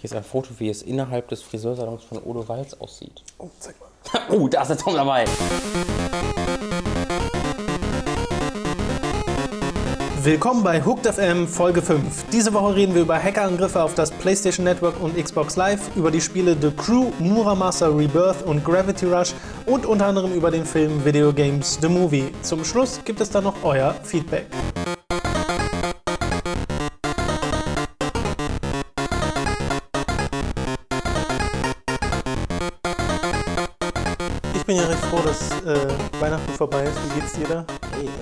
Hier ist ein Foto, wie es innerhalb des Friseursalons von Odo Walz aussieht. Oh, zeig mal. Oh, da ist der Tom dabei. Willkommen bei Hooked FM Folge 5. Diese Woche reden wir über Hackerangriffe auf das PlayStation Network und Xbox Live, über die Spiele The Crew, Muramasa Rebirth und Gravity Rush und unter anderem über den Film Video Games The Movie. Zum Schluss gibt es dann noch euer Feedback. Froh, dass äh, Weihnachten vorbei ist. Wie geht's dir da?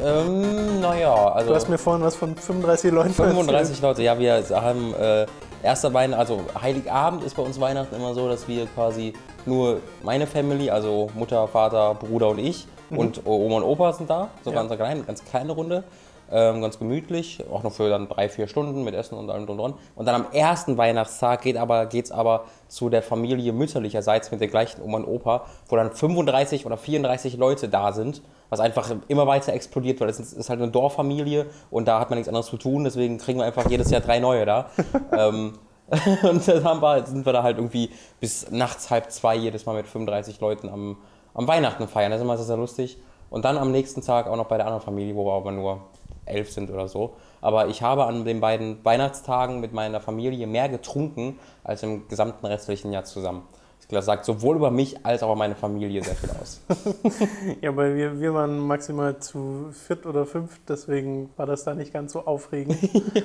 Ähm, naja, also Du hast mir vorhin was von 35 Leuten 35 Leute. Ja, wir haben äh, erster Weihnachten, also Heiligabend ist bei uns Weihnachten immer so, dass wir quasi nur meine Family, also Mutter, Vater, Bruder und ich und Oma und Opa sind da, so Ja. ganz klein, ganz kleine Runde. Ähm, ganz gemütlich, auch noch für dann drei, vier Stunden mit Essen und allem drum dran. Und dann am ersten Weihnachtstag geht aber, geht's aber zu der Familie mütterlicherseits mit den gleichen Oma und Opa, wo dann 35 oder 34 Leute da sind, was einfach immer weiter explodiert, weil es ist ist halt eine Dorffamilie und da hat man nichts anderes zu tun, deswegen kriegen wir einfach jedes Jahr drei neue da. ähm, und dann haben wir, sind wir da halt irgendwie bis nachts halb zwei jedes Mal mit 35 Leuten am, am Weihnachten feiern. Das ist immer sehr, sehr lustig. Und dann am nächsten Tag auch noch bei der anderen Familie, wo wir aber nur elf sind oder so. Aber ich habe an den beiden Weihnachtstagen mit meiner Familie mehr getrunken als im gesamten restlichen Jahr zusammen. Das sagt sowohl über mich als auch über meine Familie sehr viel aus. Ja, weil wir, wir waren maximal zu viert oder fünf, deswegen war das da nicht ganz so aufregend.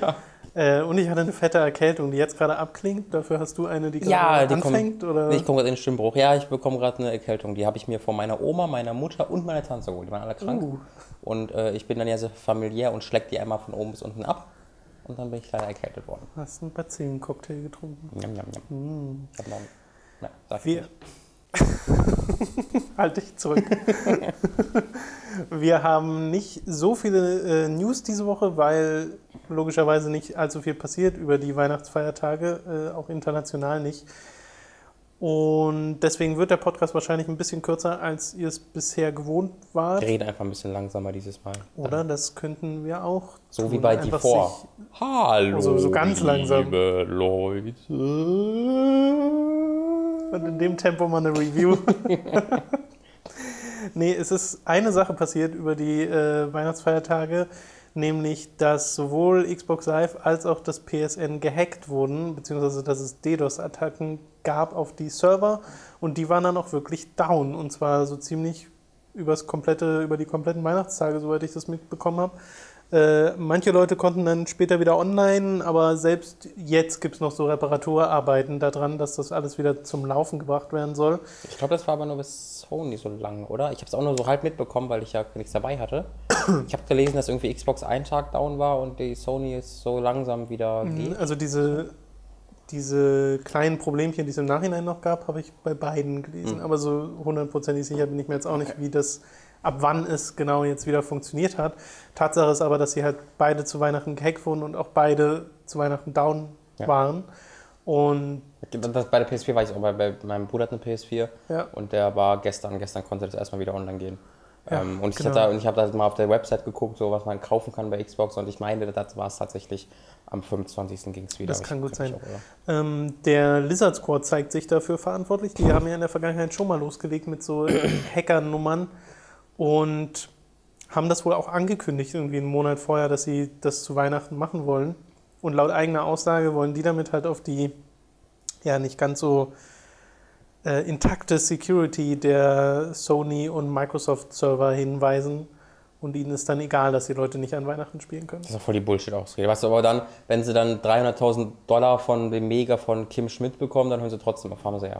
äh, und ich hatte eine fette Erkältung, die jetzt gerade abklingt. Dafür hast du eine, die gerade Ja, die anfängt? kommt, oder? ich komme gerade in den Stimmbruch. Ja, ich bekomme gerade eine Erkältung. Die habe ich mir von meiner Oma, meiner Mutter und meiner Tante geholt. Die waren alle krank. Uh. Und äh, ich bin dann ja sehr familiär und schleck die einmal von oben bis unten ab. Und dann bin ich leider erkältet worden. hast einen Bazillen-Cocktail getrunken. Njam. Ich hab noch, na, sag ich Wir. halt dich zurück. wir haben nicht so viele äh, News diese Woche, weil logischerweise nicht allzu viel passiert über die Weihnachtsfeiertage, äh, auch international nicht. Und deswegen wird der Podcast wahrscheinlich ein bisschen kürzer, als ihr es bisher gewohnt wart. Wir reden einfach ein bisschen langsamer dieses Mal. Oder das könnten wir auch. So tun. wie bei Einfach Divor. sich- Hallo, Also so ganz langsam. liebe Leute. Und in dem Tempo mal eine Review. nee, es ist eine Sache passiert über die äh, Weihnachtsfeiertage, nämlich dass sowohl Xbox Live als auch das PSN gehackt wurden, beziehungsweise dass es DDoS-Attacken gab auf die Server und die waren dann auch wirklich down und zwar so ziemlich übers komplette, über die kompletten Weihnachtstage, soweit ich das mitbekommen habe. Äh, manche Leute konnten dann später wieder online, aber selbst jetzt gibt es noch so Reparaturarbeiten daran, dass das alles wieder zum Laufen gebracht werden soll. Ich glaube, das war aber nur bis Sony so lang, oder? Ich habe es auch nur so halb mitbekommen, weil ich ja nichts dabei hatte. Ich habe gelesen, dass irgendwie Xbox einen Tag down war und die Sony ist so langsam wieder geht. Also diese, diese kleinen Problemchen, die es im Nachhinein noch gab, habe ich bei beiden gelesen. Aber so hundertprozentig sicher bin ich mir jetzt auch nicht, wie das, ab wann es genau jetzt wieder funktioniert hat. Tatsache ist aber, dass sie halt beide zu Weihnachten gehackt wurden und auch beide zu Weihnachten down Ja. waren. Und Das, bei der PS4 war ich auch, bei, bei meinem Bruder hat eine PS4 Ja. und der war gestern, gestern konnte das erstmal wieder online gehen. Ja, ähm, und ich genau. habe da, und ich hab da mal auf der Website geguckt, so was man kaufen kann bei Xbox und ich meine, das war es tatsächlich am 25. ging es wieder. Das kann Ich- gut ich sein. auch? Ähm, der Lizard Squad zeigt sich dafür verantwortlich. Die haben ja in der Vergangenheit schon mal losgelegt mit so Hackernummern und haben das wohl auch angekündigt, irgendwie einen Monat vorher, dass sie das zu Weihnachten machen wollen. Und laut eigener Aussage wollen die damit halt auf die ja nicht ganz so äh, intakte Security der Sony und Microsoft Server hinweisen. Und ihnen ist dann egal, dass die Leute nicht an Weihnachten spielen können. Das ist doch voll die Bullshit-Ausrede. Weißt du, aber dann, wenn sie dann 300.000 Dollar von dem Mega von Kim Schmidt bekommen, dann hören sie trotzdem auf, haben sie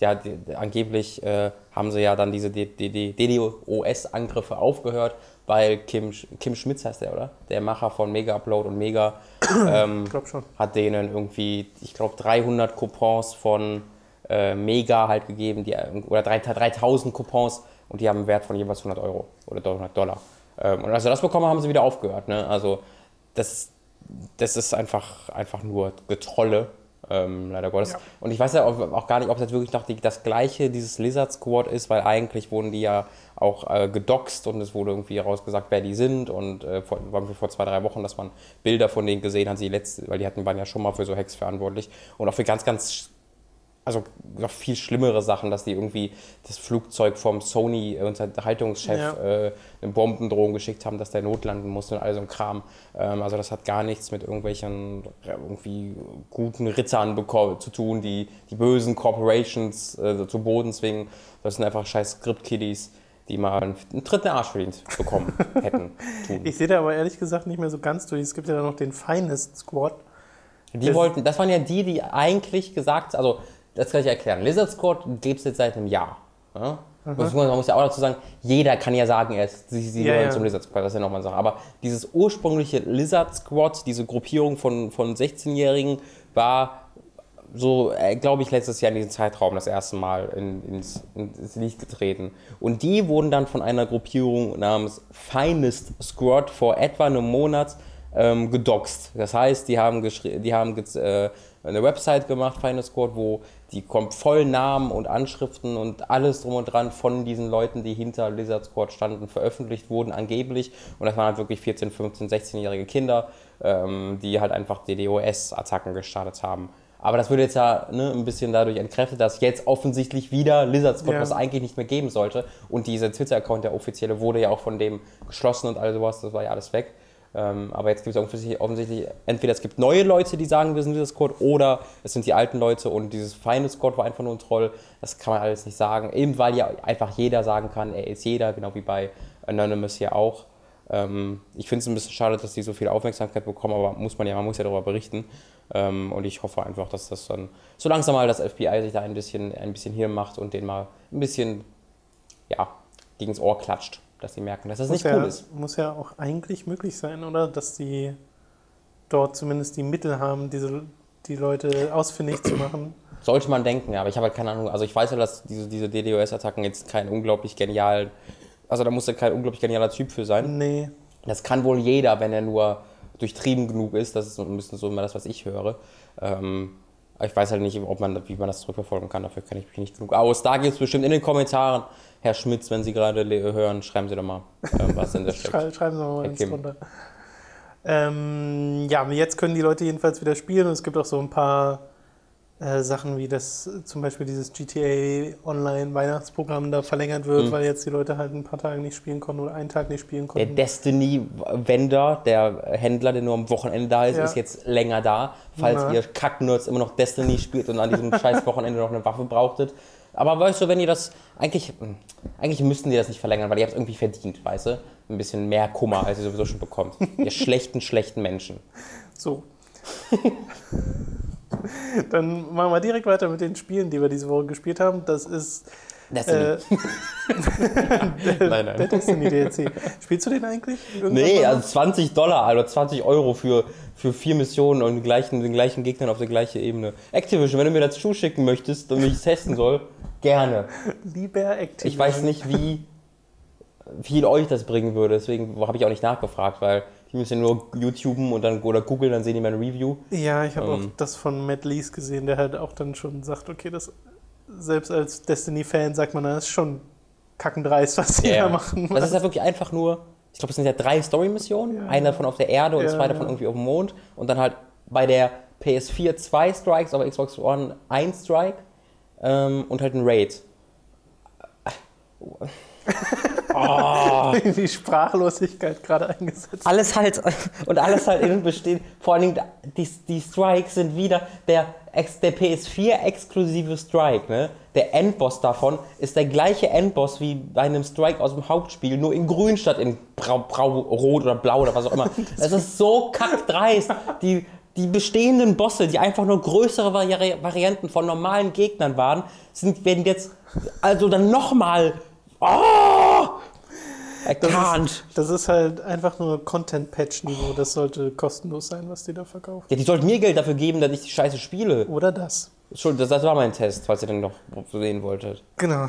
ja. Hat, angeblich äh, haben sie ja dann diese DDoS-Angriffe aufgehört, weil Kim, Kim Schmitz heißt der, oder? Der Macher von Mega Upload und Mega ähm, hat denen irgendwie, ich glaube, 300 Coupons von äh, Mega halt gegeben, die, oder 3000 Coupons und die haben einen Wert von jeweils 100 Euro oder 100 Dollar. Ähm, und als sie das bekommen haben, haben sie wieder aufgehört. Ne? Also das, das ist einfach, einfach nur Getrolle Ähm, leider Gottes. Ja. Und ich weiß ja auch, auch gar nicht, ob das wirklich noch die, das gleiche, dieses Lizard Squad ist, weil eigentlich wurden die ja auch äh, gedoxt und es wurde irgendwie rausgesagt, wer die sind. Und äh, vor, vor zwei, drei Wochen, dass man Bilder von denen gesehen hat, die letzte, weil die hatten, waren ja schon mal für so Hacks verantwortlich. Und auch für ganz, ganz also noch viel schlimmere Sachen, dass die irgendwie das Flugzeug vom Sony äh, Unterhaltungschef Ja. äh, eine Bombendrohung geschickt haben, dass der notlanden musste und all so ein Kram. Ähm, also das hat gar nichts mit irgendwelchen irgendwie guten Rittern zu tun, die die bösen Corporations äh, zu Boden zwingen. Das sind einfach scheiß Script-Kiddies, die mal einen, den Arsch verdient bekommen hätten. Tun. Ich sehe da aber ehrlich gesagt nicht mehr so ganz durch. Es gibt ja dann noch den Finest Squad. Die Das- wollten, das waren ja die, die eigentlich gesagt, also das kann ich erklären. Lizard Squad gibt es jetzt seit einem Jahr. Ja? Man muss ja auch dazu sagen, jeder kann ja sagen, er ist, sie, sie Ja, ja. zum Lizard Squad, das ist ja nochmal eine Sache. Aber dieses ursprüngliche Lizard Squad, diese Gruppierung von, von 16-Jährigen, war so, äh, glaube ich, letztes Jahr in diesem Zeitraum das erste Mal in, ins, ins Licht getreten. Und die wurden dann von einer Gruppierung namens Finest Squad vor etwa einem Monat ähm, gedoxt. Das heißt, die haben, die haben äh, eine Website gemacht, Finest Squad, wo die kommt voll Namen und Anschriften und alles drum und dran von diesen Leuten, die hinter Lizard Squad standen, veröffentlicht wurden, angeblich. Und das waren halt wirklich 14, 15, 16-jährige Kinder, ähm, die halt einfach DDoS-Attacken gestartet haben. Aber das würde jetzt ja ne, ein bisschen dadurch entkräftet, dass jetzt offensichtlich wieder Lizard Squad, Ja. was eigentlich nicht mehr geben sollte. Und dieser Twitter-Account, der offizielle, wurde ja auch von dem geschlossen und all sowas, das war ja alles weg. Ähm, aber jetzt gibt es offensichtlich, offensichtlich, entweder es gibt neue Leute, die sagen, wir sind Lizard Squad, oder es sind die alten Leute und dieses feine Squad war einfach nur ein Troll. Das kann man alles nicht sagen. Eben weil ja einfach jeder sagen kann, er ist jeder, genau wie bei Anonymous hier auch. Ähm, ich finde es ein bisschen schade, dass die so viel Aufmerksamkeit bekommen, aber muss man ja, man muss ja darüber berichten. Ähm, und ich hoffe einfach, dass das dann so langsam mal das FBI sich da ein bisschen, ein bisschen hier macht und den mal ein bisschen ja, gegens Ohr klatscht, dass sie merken, dass das nicht muss, cool ja, ist. muss ja auch eigentlich möglich sein, oder? Dass die dort zumindest die Mittel haben, diese, die Leute ausfindig zu machen. Sollte man denken, ja, aber ich habe halt keine Ahnung. Also ich weiß ja, dass diese, diese DDoS-Attacken jetzt kein unglaublich genial, also da muss ja kein unglaublich genialer Typ für sein. Nee. Das kann wohl jeder, wenn er nur durchtrieben genug ist. Das ist so ein bisschen so immer das, was ich höre. Ähm, aber ich weiß halt nicht, ob man, wie man das zurückverfolgen kann. Dafür kenne ich mich nicht genug aus. Da gibt es bestimmt in den Kommentaren, Herr Schmitz, wenn Sie gerade hören, schreiben Sie doch mal, ähm, was denn da steckt. Schrei schreiben Sie mal Kim. drunter. Ähm, ja, jetzt können die Leute jedenfalls wieder spielen und es gibt auch so ein paar äh, Sachen, wie das zum Beispiel dieses GTA Online Weihnachtsprogramm da verlängert wird, Mhm. weil jetzt die Leute halt ein paar Tage nicht spielen konnten oder einen Tag nicht spielen Der konnten. Destiny-Vendor, der Händler, der nur am Wochenende da ist, Ja. ist jetzt länger da. Falls Na. ihr Kacknerds immer noch Destiny spielt und an diesem scheiß Wochenende noch eine Waffe brauchtet. Aber weißt du, wenn ihr das. Eigentlich, eigentlich müssten die das nicht verlängern, weil ihr habt es irgendwie verdient, weißt du? Ein bisschen mehr Kummer, als ihr sowieso schon bekommt. ihr schlechten, schlechten Menschen. So. Dann machen wir direkt weiter mit den Spielen, die wir diese Woche gespielt haben. Das ist Destiny. äh, nein, der nein. Destiny DLC. Spielst du den eigentlich? Irgendwann Nee, also 20 Dollar, also 20 Euro für, für vier Missionen und den gleichen, den gleichen Gegnern auf der gleichen Ebene. Activision, wenn du mir das zuschicken möchtest und ich es testen soll, gerne. Lieber Activision. Ich weiß nicht, wie viel euch das bringen würde, deswegen habe ich auch nicht nachgefragt, weil die müssen ja nur YouTuben und dann oder googeln, dann sehen die meine Review. Ja, ich habe auch Ähm. das von Matt Lees gesehen, der halt auch dann schon sagt, okay, das selbst als Destiny-Fan sagt man, das ist schon kackendreist, was die Ja. da machen. Das ist ja wirklich einfach nur, ich glaube, es sind ja drei Story-Missionen, Ja. eine davon auf der Erde und Ja, zwei davon irgendwie auf dem Mond und dann halt bei der PS4 zwei Strikes, aber Xbox One ein Strike ähm, und halt ein Raid. Oh. die Sprachlosigkeit gerade eingesetzt. alles halt und alles halt in bestehen. Vor allen Dingen die, die Strikes sind wieder der, der PS4 exklusive Strike. Ne? Der Endboss davon ist der gleiche Endboss wie bei einem Strike aus dem Hauptspiel, nur in Grün statt in Brau, Brau Rot oder Blau oder was auch immer. Es ist so kackdreist. Die, die bestehenden Bosse, die einfach nur größere Vari Varianten von normalen Gegnern waren, sind, werden jetzt also dann nochmal. Oh! I Das can't. ist, das ist halt einfach nur Content-Patch-Niveau. Das sollte kostenlos sein, was die da verkaufen. Ja, die sollten mir Geld dafür geben, dass ich die Scheiße spiele. Oder das. Entschuldigung, das, das war mein Test, falls ihr den noch sehen wolltet. Genau.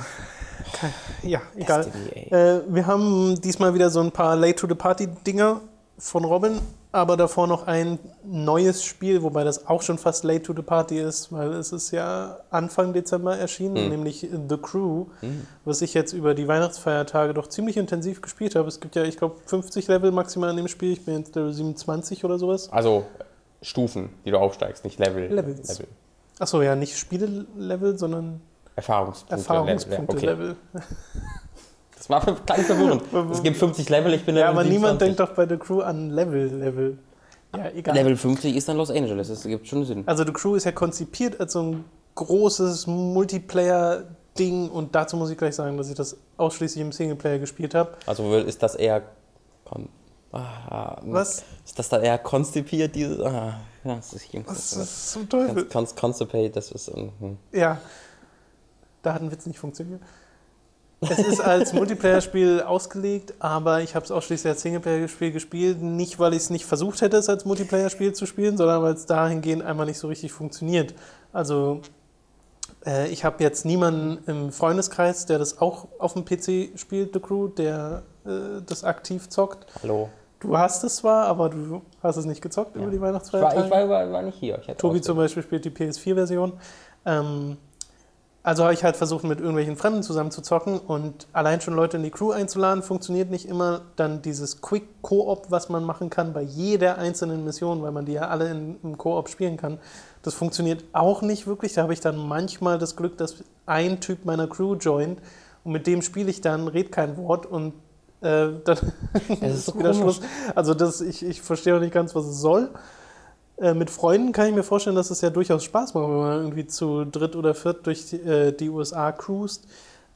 Ja, egal. Destiny. Äh, wir haben diesmal wieder so ein paar Late-to-the-Party-Dinger von Robin. Aber davor noch ein neues Spiel, wobei das auch schon fast late to the party ist, weil es ist ja Anfang Dezember erschienen, Mhm. nämlich The Crew, Mhm. was ich jetzt über die Weihnachtsfeiertage doch ziemlich intensiv gespielt habe. Es gibt ja, ich glaube, 50 Level maximal in dem Spiel. Ich bin jetzt Level 27 oder sowas. Also Stufen, die du aufsteigst, nicht Level. Levels. Level. Achso, ja, nicht Spielelevel, sondern Erfahrungspunkte. Erfahrungspunkte-Level. Level. Okay. Das war klein verwirrend. es gibt 50 Level, ich bin Ja, Level aber niemand 27. denkt doch bei The Crew an Level-Level. Ja, egal. Level 50 ist dann Los Angeles, das gibt schon Sinn. Also The Crew ist ja konzipiert als so ein großes Multiplayer-Ding und dazu muss ich gleich sagen, dass ich das ausschließlich im Singleplayer gespielt habe. Also ist das eher. Kon ah, Was? Ist das dann eher konstipiert, dieses. Ah, ja, das ist Was ist zum Teufel? Cons Constipate, das ist. mhm. Ja, da hat ein Witz nicht funktioniert. Es ist als Multiplayer-Spiel ausgelegt, aber ich habe es ausschließlich als Singleplayer-Spiel gespielt. Nicht, weil ich es nicht versucht hätte, es als Multiplayer-Spiel zu spielen, sondern weil es dahingehend einmal nicht so richtig funktioniert. Also, äh, ich habe jetzt niemanden im Freundeskreis, der das auch auf dem PC spielt, The Crew, der äh, das aktiv zockt. Hallo. Du hast es zwar, aber du hast es nicht gezockt Ja. über die Ich war, Weihnachtsfeiertage. ich war, war, nicht hier. Tobi ausge- zum Beispiel spielt die PS4-Version. Ähm, also habe ich halt versucht, mit irgendwelchen Fremden zusammen zu zocken und allein schon Leute in die Crew einzuladen, funktioniert nicht immer. Dann dieses Quick-Koop, was man machen kann bei jeder einzelnen Mission, weil man die ja alle in, im Koop spielen kann, das funktioniert auch nicht wirklich. Da habe ich dann manchmal das Glück, dass ein Typ meiner Crew joint und mit dem spiele ich dann, red kein Wort und äh, dann ist so wieder komisch. Schluss. Also das, ich, ich verstehe auch nicht ganz, was es soll. Äh, mit Freunden kann ich mir vorstellen, dass es ja durchaus Spaß macht, wenn man irgendwie zu dritt oder viert durch die, äh, die USA cruist.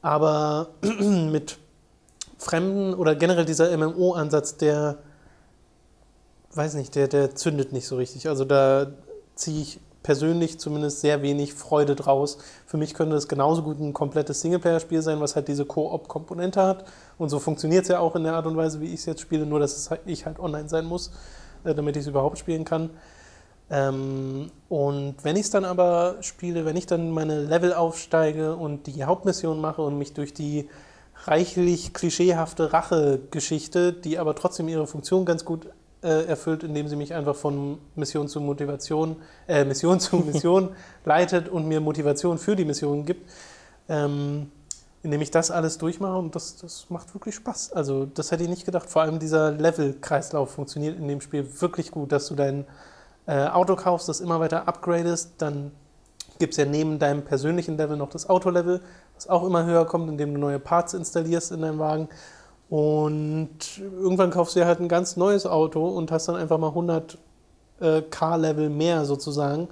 Aber mit Fremden oder generell dieser MMO-Ansatz, der, weiß nicht, der, der zündet nicht so richtig. Also da ziehe ich persönlich zumindest sehr wenig Freude draus. Für mich könnte es genauso gut ein komplettes Singleplayer-Spiel sein, was halt diese Koop-Komponente hat. Und so funktioniert es ja auch in der Art und Weise, wie ich es jetzt spiele, nur dass es halt, ich halt online sein muss, äh, damit ich es überhaupt spielen kann. Ähm, und wenn ich es dann aber spiele, wenn ich dann meine Level aufsteige und die Hauptmission mache und mich durch die reichlich klischeehafte Rache-Geschichte, die aber trotzdem ihre Funktion ganz gut äh, erfüllt, indem sie mich einfach von Mission zu Motivation, äh, Mission zu Mission leitet und mir Motivation für die Mission gibt, ähm, indem ich das alles durchmache und das, das macht wirklich Spaß. Also das hätte ich nicht gedacht. Vor allem dieser Level-Kreislauf funktioniert in dem Spiel wirklich gut, dass du dein äh, Auto kaufst, das immer weiter upgradest, dann gibt es ja neben deinem persönlichen Level noch das Autolevel, was auch immer höher kommt, indem du neue Parts installierst in deinem Wagen. Und irgendwann kaufst du dir halt ein ganz neues Auto und hast dann einfach mal 100 äh, Car-Level mehr sozusagen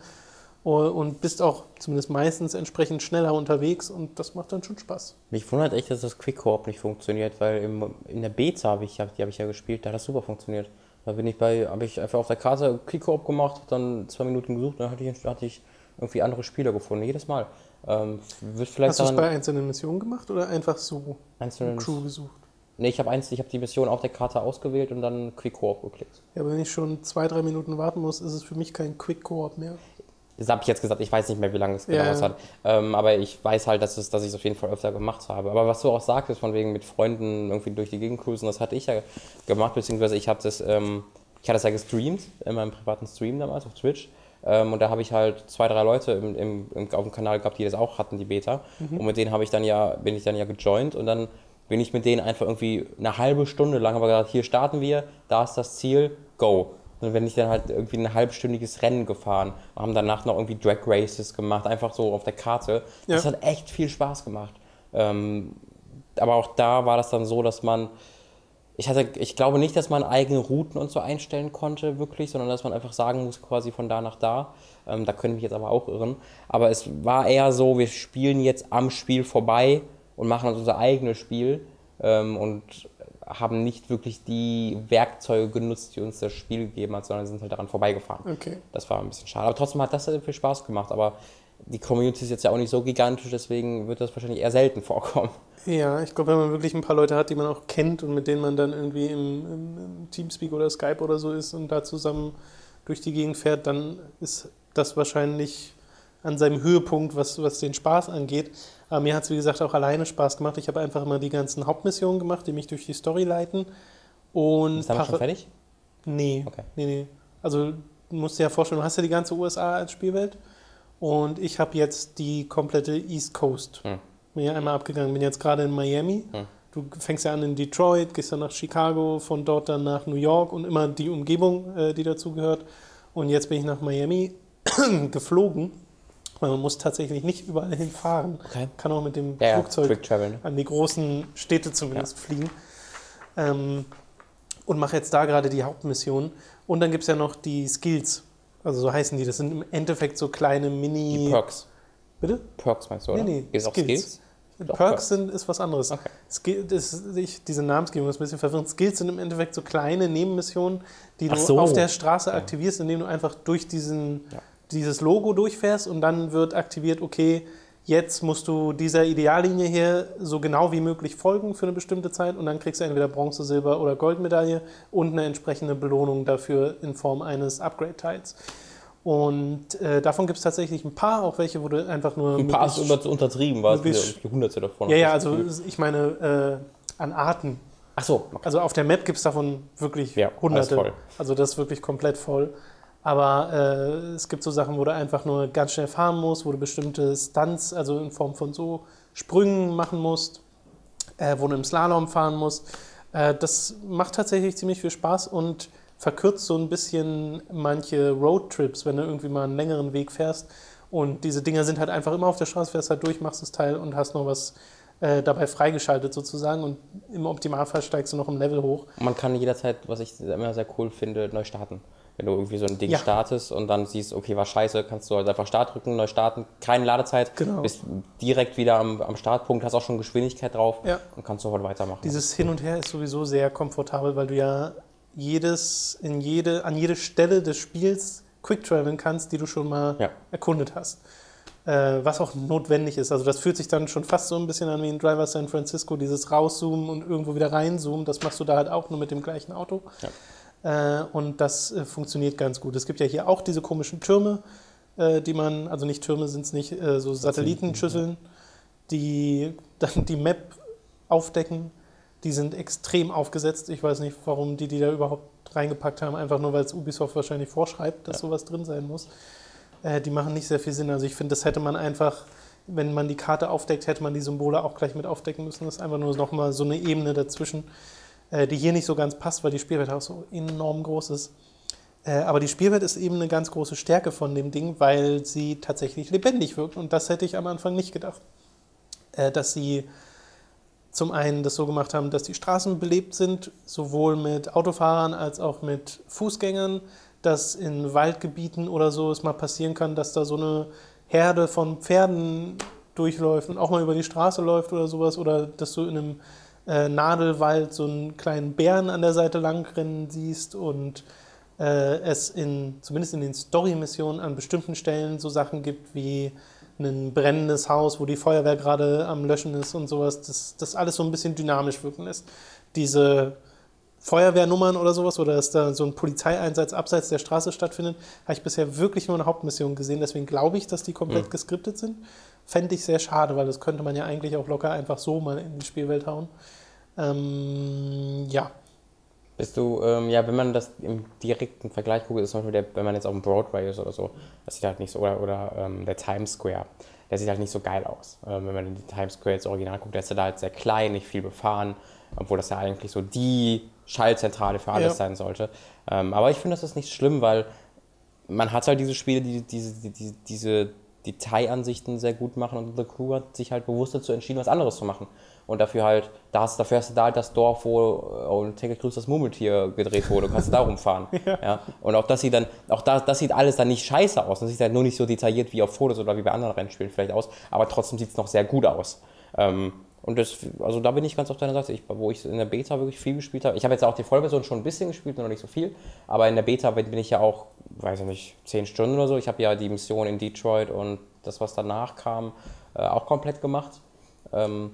und bist auch zumindest meistens entsprechend schneller unterwegs und das macht dann schon Spaß. Mich wundert echt, dass das Quick Coop nicht funktioniert, weil im, in der Beta habe ich, die habe ich ja gespielt, da hat das super funktioniert. Da bin ich bei, habe ich einfach auf der Karte Quick Coop gemacht, dann zwei Minuten gesucht, dann hatte ich, hatte ich irgendwie andere Spieler gefunden, jedes Mal. Ähm, Hast du es bei einzelnen Missionen gemacht oder einfach so einzelnen. Crew gesucht? Nee, ich habe eins, ich habe die Mission auf der Karte ausgewählt und dann Quick Coop geklickt. Ja, aber wenn ich schon zwei, drei Minuten warten muss, ist es für mich kein Quick-Koop mehr. Das habe ich jetzt gesagt, ich weiß nicht mehr, wie lange es Ja. was hat. Ähm, aber ich weiß halt, dass, es, dass ich es auf jeden Fall öfter gemacht habe. Aber was du auch sagtest, von wegen mit Freunden irgendwie durch die Gegend cruisen, das hatte ich ja gemacht, beziehungsweise ich habe das, ähm, ich hatte das ja gestreamt, in meinem privaten Stream damals auf Twitch. Ähm, und da habe ich halt zwei, drei Leute im, im, im, auf dem Kanal gehabt, die das auch hatten, die Beta. Und mit denen habe ich dann ja, bin ich dann ja gejoint und dann bin ich mit denen einfach irgendwie eine halbe Stunde lang aber gesagt, hier starten wir, da ist das Ziel, go. Und wenn ich dann halt irgendwie ein halbstündiges Rennen gefahren, haben danach noch irgendwie Drag Races gemacht, einfach so auf der Karte. Das Ja. hat echt viel Spaß gemacht. Ähm, aber auch da war das dann so, dass man, ich hatte, ich glaube nicht, dass man eigene Routen und so einstellen konnte, wirklich, sondern dass man einfach sagen muss, quasi von da nach da. Ähm, da könnte ich mich jetzt aber auch irren. Aber es war eher so, wir spielen jetzt am Spiel vorbei und machen uns unser eigenes Spiel ähm, und haben nicht wirklich die Werkzeuge genutzt, die uns das Spiel gegeben hat, sondern sind halt daran vorbeigefahren. Okay. Das war ein bisschen schade. Aber trotzdem hat das sehr viel Spaß gemacht. Aber die Community ist jetzt ja auch nicht so gigantisch, deswegen wird das wahrscheinlich eher selten vorkommen. Ja, ich glaube, wenn man wirklich ein paar Leute hat, die man auch kennt und mit denen man dann irgendwie im, im, im Teamspeak oder Skype oder so ist und da zusammen durch die Gegend fährt, dann ist das wahrscheinlich an seinem Höhepunkt, was, was den Spaß angeht. Aber mir hat es, wie gesagt, auch alleine Spaß gemacht. Ich habe einfach immer die ganzen Hauptmissionen gemacht, die mich durch die Story leiten. Und Ist damit schon fertig? Nee, Okay. nee, nee. Also du musst dir ja vorstellen, du hast ja die ganze USA als Spielwelt und ich habe jetzt die komplette East Coast Hm. mir einmal abgegangen. Bin jetzt gerade in Miami. Hm. Du fängst ja an in Detroit, gehst dann nach Chicago, von dort dann nach New York und immer die Umgebung, äh, die dazu gehört. Und jetzt bin ich nach Miami geflogen, man muss tatsächlich nicht überall hinfahren. Okay. Kann auch mit dem Ja, ja, Flugzeug Travel. Ne? an die großen Städte zumindest fliegen. Ähm, und mache jetzt da gerade die Hauptmission. Und dann gibt es ja noch die Skills. Also so heißen die. Das sind im Endeffekt so kleine Die Mini. Perks. Bitte? Perks meinst du, oder? Nee, nee, Geht's Skills. Skills? Doch, Perks sind, ist was anderes. Okay. Skill, das, ich, diese Namensgebung ist ein bisschen verwirrend. Skills sind im Endeffekt so kleine Nebenmissionen, die du Ach so. auf der Straße aktivierst, indem du einfach durch diesen, Ja. Dieses Logo durchfährst und dann wird aktiviert, okay, jetzt musst du dieser Ideallinie hier so genau wie möglich folgen für eine bestimmte Zeit und dann kriegst du entweder Bronze, Silber oder Goldmedaille und eine entsprechende Belohnung dafür in Form eines Upgrade-Teils. Und äh, davon gibt es tatsächlich ein paar, auch welche, wo du einfach nur Ein paar ist möglichst- über, untertrieben, war es wieder hunderte davon. ja, ja, also ich meine äh, an Arten. Ach so, okay. Also auf der Map gibt es davon wirklich Ja, hunderte. Also das ist wirklich komplett voll. Aber äh, es gibt so Sachen, wo du einfach nur ganz schnell fahren musst, wo du bestimmte Stunts, also in Form von so Sprüngen machen musst, äh, wo du im Slalom fahren musst. Äh, das macht tatsächlich ziemlich viel Spaß und verkürzt so ein bisschen manche Roadtrips, wenn du irgendwie mal einen längeren Weg fährst. Und diese Dinger sind halt einfach immer auf der Straße, fährst halt durch, machst das Teil und hast noch was äh, dabei freigeschaltet sozusagen. Und im Optimalfall steigst du noch im Level hoch. Man kann jederzeit, was ich immer sehr cool finde, neu starten. Wenn du irgendwie so ein Ding Ja. startest und dann siehst, okay, war scheiße, kannst du halt einfach Start drücken, neu starten, keine Ladezeit, Genau. bist direkt wieder am, am Startpunkt, hast auch schon Geschwindigkeit drauf Ja. und kannst sofort weitermachen. Dieses Hin und Her ist sowieso sehr komfortabel, weil du ja jedes, in jede, an jede Stelle des Spiels quick traveln kannst, die du schon mal Ja. erkundet hast. Äh, was auch notwendig ist. Also das fühlt sich dann schon fast so ein bisschen an wie in Driver San Francisco, dieses Rauszoomen und irgendwo wieder reinzoomen. Das machst du da halt auch nur mit dem gleichen Auto. Äh, und das äh, funktioniert ganz gut. Es gibt ja hier auch diese komischen Türme, äh, die man, also nicht Türme sind es nicht, äh, so Satellitenschüsseln, die dann die Map aufdecken. Die sind extrem aufgesetzt. Ich weiß nicht, warum die die da überhaupt reingepackt haben, einfach nur, weil es Ubisoft wahrscheinlich vorschreibt, dass sowas drin sein muss. Äh, die machen nicht sehr viel Sinn. Also ich finde, das hätte man einfach, wenn man die Karte aufdeckt, hätte man die Symbole auch gleich mit aufdecken müssen. Das ist einfach nur nochmal so eine Ebene dazwischen, äh, die hier nicht so ganz passt, weil die Spielwelt auch so enorm groß ist. Äh, aber die Spielwelt ist eben eine ganz große Stärke von dem Ding, weil sie tatsächlich lebendig wirkt. Und das hätte ich am Anfang nicht gedacht. Äh, dass sie zum einen das so gemacht haben, dass die Straßen belebt sind, sowohl mit Autofahrern als auch mit Fußgängern, dass in Waldgebieten oder so es mal passieren kann, dass da so eine Herde von Pferden durchläuft und auch mal über die Straße läuft oder sowas, oder dass du in einem äh, Nadelwald so einen kleinen Bären an der Seite langrennen siehst und äh, es in, zumindest in den Story-Missionen an bestimmten Stellen so Sachen gibt wie ein brennendes Haus, wo die Feuerwehr gerade am Löschen ist und sowas, das, das alles so ein bisschen dynamisch wirken lässt. Diese Feuerwehrnummern oder sowas, oder dass da so ein Polizeieinsatz abseits der Straße stattfindet, habe ich bisher wirklich nur eine Hauptmission gesehen. Deswegen glaube ich, dass die komplett Mhm. geskriptet sind. Fände ich sehr schade, weil das könnte man ja eigentlich auch locker einfach so mal in die Spielwelt hauen. Ähm, ja, Bist du, ähm, ja, wenn man das im direkten Vergleich guckt, ist zum Beispiel, der, wenn man jetzt auf dem Broadway ist oder so, das sieht halt nicht so, oder, oder ähm, der Times Square, der sieht halt nicht so geil aus. Ähm, wenn man in die Times Square jetzt original guckt, der ist ja da halt sehr klein, nicht viel befahren, obwohl das ja eigentlich so die Schallzentrale für alles Ja. sein sollte. Ähm, aber ich finde, das ist nicht schlimm, weil man hat halt diese Spiele, die diese, die, die, diese Detailansichten sehr gut machen und The Crew hat sich halt bewusst dazu entschieden, was anderes zu machen. Und dafür halt, da hast, dafür hast du da halt das Dorf, wo äh, täglich grüßt das Murmeltier gedreht wurde, kannst du da rumfahren. ja. Und auch das sieht dann, auch das, das sieht alles dann nicht scheiße aus. Das sieht halt nur nicht so detailliert wie auf Fotos oder wie bei anderen Rennspielen vielleicht aus, aber trotzdem sieht es noch sehr gut aus. Ähm, und das, also da bin ich ganz auf deiner Seite, ich, wo ich in der Beta wirklich viel gespielt habe. Ich habe jetzt auch die Vollversion schon ein bisschen gespielt, noch nicht so viel. Aber in der Beta bin ich ja auch, weiß ich nicht, zehn Stunden oder so. Ich habe ja die Mission in Detroit und das, was danach kam, äh, auch komplett gemacht. Ähm,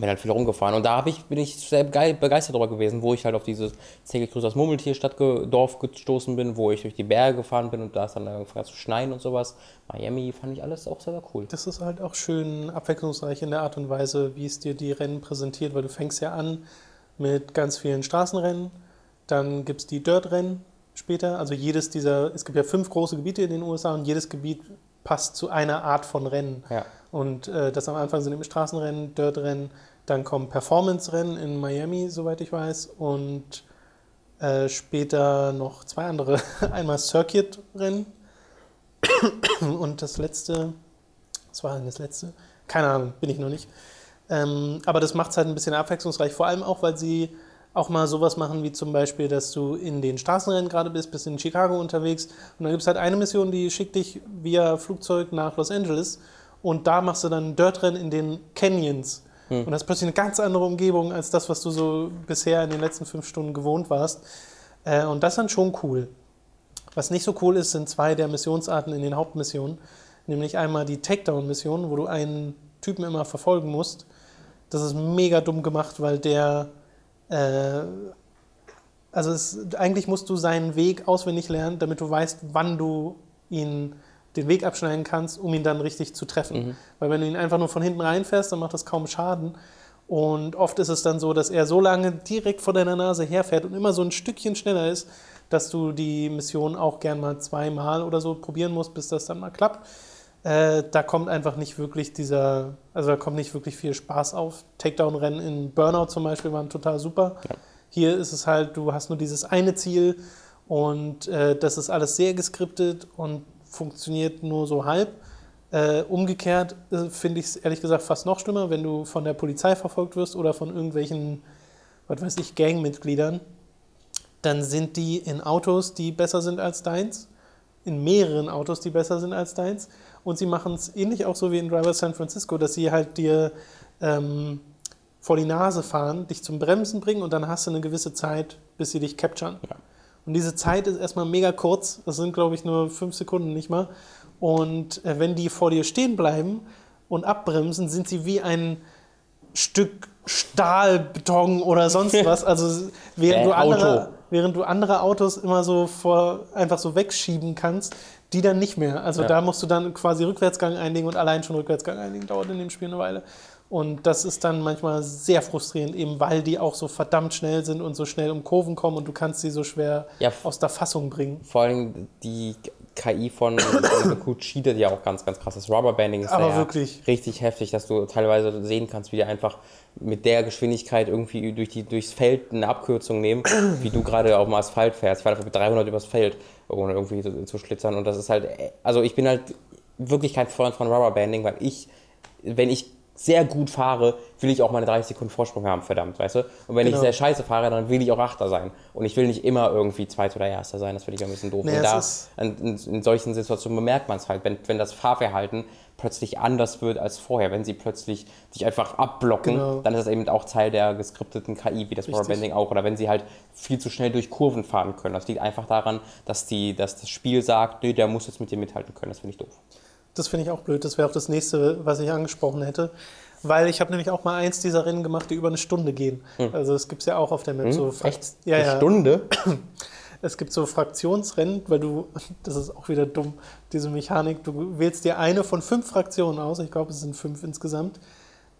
bin halt viel rumgefahren und da hab ich, bin ich sehr begeistert darüber gewesen, wo ich halt auf dieses grüßt das Murmeltierstadtdorf gestoßen bin, wo ich durch die Berge gefahren bin und da ist dann angefangen zu schneien und sowas. Miami fand ich alles auch sehr cool. Das ist halt auch schön abwechslungsreich in der Art und Weise, wie es dir die Rennen präsentiert, weil du fängst ja an mit ganz vielen Straßenrennen, Dann gibt es die Dirt-Rennen später. Also jedes dieser, es gibt ja fünf große Gebiete in den USA und jedes Gebiet passt zu einer Art von Rennen. Ja. Und äh, das am Anfang sind eben Straßenrennen, Dirt-Rennen, dann kommen Performance-Rennen in Miami, soweit ich weiß, und äh, später noch zwei andere. Einmal Circuit-Rennen und das letzte, was war denn das letzte? Keine Ahnung, bin ich noch nicht. Ähm, aber das macht es halt ein bisschen abwechslungsreich, vor allem auch, weil sie auch mal sowas machen, wie zum Beispiel, dass du in den Straßenrennen gerade bist, bist in Chicago unterwegs und dann gibt es halt eine Mission, die schickt dich via Flugzeug nach Los Angeles und da machst du dann ein Dirtrennen in den Canyons. Hm. Und das ist plötzlich eine ganz andere Umgebung als das, was du so bisher in den letzten fünf Stunden gewohnt warst. Äh, und das ist dann schon cool. Was nicht so cool ist, sind zwei der Missionsarten in den Hauptmissionen. Nämlich einmal die Takedown-Mission, wo du einen Typen immer verfolgen musst. Das ist mega dumm gemacht, weil der. Äh, also es, eigentlich musst du seinen Weg auswendig lernen, damit du weißt, wann du ihn den Weg abschneiden kannst, um ihn dann richtig zu treffen. Mhm. Weil wenn du ihn einfach nur von hinten reinfährst, dann macht das kaum Schaden. Und oft ist es dann so, dass er so lange direkt vor deiner Nase herfährt und immer so ein Stückchen schneller ist, dass du die Mission auch gern mal zweimal oder so probieren musst, bis das dann mal klappt. Äh, da kommt einfach nicht wirklich dieser, also da kommt nicht wirklich viel Spaß auf. Takedown-Rennen in Burnout zum Beispiel waren total super. Ja. Hier ist es halt, du hast nur dieses eine Ziel und äh, das ist alles sehr geskriptet und funktioniert nur so halb. Äh, umgekehrt äh, finde ich es ehrlich gesagt fast noch schlimmer, wenn du von der Polizei verfolgt wirst oder von irgendwelchen, was weiß ich, Gangmitgliedern. Dann sind die in Autos, die besser sind als deins, in mehreren Autos, die besser sind als deins. Und sie machen es ähnlich auch so wie in Driver San Francisco, dass sie halt dir ähm, vor die Nase fahren, dich zum Bremsen bringen und dann hast du eine gewisse Zeit, bis sie dich capturen. Ja. Und diese Zeit ist erstmal mega kurz. Das sind, glaube ich, nur fünf Sekunden nicht mal. Und äh, wenn die vor dir stehen bleiben und abbremsen, sind sie wie ein Stück Stahl, Beton oder sonst was. Also während, äh, du andere, während du andere Autos immer so vor, einfach so wegschieben kannst, die dann nicht mehr. Also ja. da musst du dann quasi Rückwärtsgang einlegen und allein schon Rückwärtsgang einlegen dauert in dem Spiel eine Weile. Und das ist dann manchmal sehr frustrierend, eben weil die auch so verdammt schnell sind und so schnell um Kurven kommen und du kannst sie so schwer ja, aus der Fassung bringen. Vor allem die KI von, von cheatet ja auch ganz, ganz krass. Das Rubberbanding ist Aber ja wirklich. richtig heftig, dass du teilweise sehen kannst, wie die einfach mit der Geschwindigkeit irgendwie durch die, durchs Feld eine Abkürzung nehmen, wie du gerade auf dem Asphalt fährst. fährst einfach mit 300 übers Feld, ohne irgendwie zu, zu schlitzern. Und das ist halt, also ich bin halt wirklich kein Freund von Rubberbanding, weil ich, wenn ich sehr gut fahre, will ich auch meine 30 Sekunden Vorsprung haben, verdammt, weißt du? Und wenn genau. ich sehr scheiße fahre, dann will ich auch Achter sein. Und ich will nicht immer irgendwie Zweiter oder Erster sein, das finde ich ein bisschen doof. Nee, und da, in, in, solchen Situationen bemerkt man es halt, wenn, wenn das Fahrverhalten plötzlich anders wird als vorher. Wenn sie plötzlich sich einfach abblocken, genau. dann ist das eben auch Teil der geskripteten KI, wie das Powerbanding auch. Oder wenn sie halt viel zu schnell durch Kurven fahren können. Das liegt einfach daran, dass, die, dass das Spiel sagt, nee, der muss jetzt mit dir mithalten können. Das finde ich doof. Das finde ich auch blöd. Das wäre auch das nächste, was ich angesprochen hätte. Weil ich habe nämlich auch mal eins dieser Rennen gemacht, die über eine Stunde gehen. Hm. Also es gibt es ja auch auf der Map. Hm, so echt? Ja, eine ja. Stunde? Es gibt so Fraktionsrennen, weil du, das ist auch wieder dumm, diese Mechanik, du wählst dir eine von fünf Fraktionen aus, ich glaube es sind fünf insgesamt,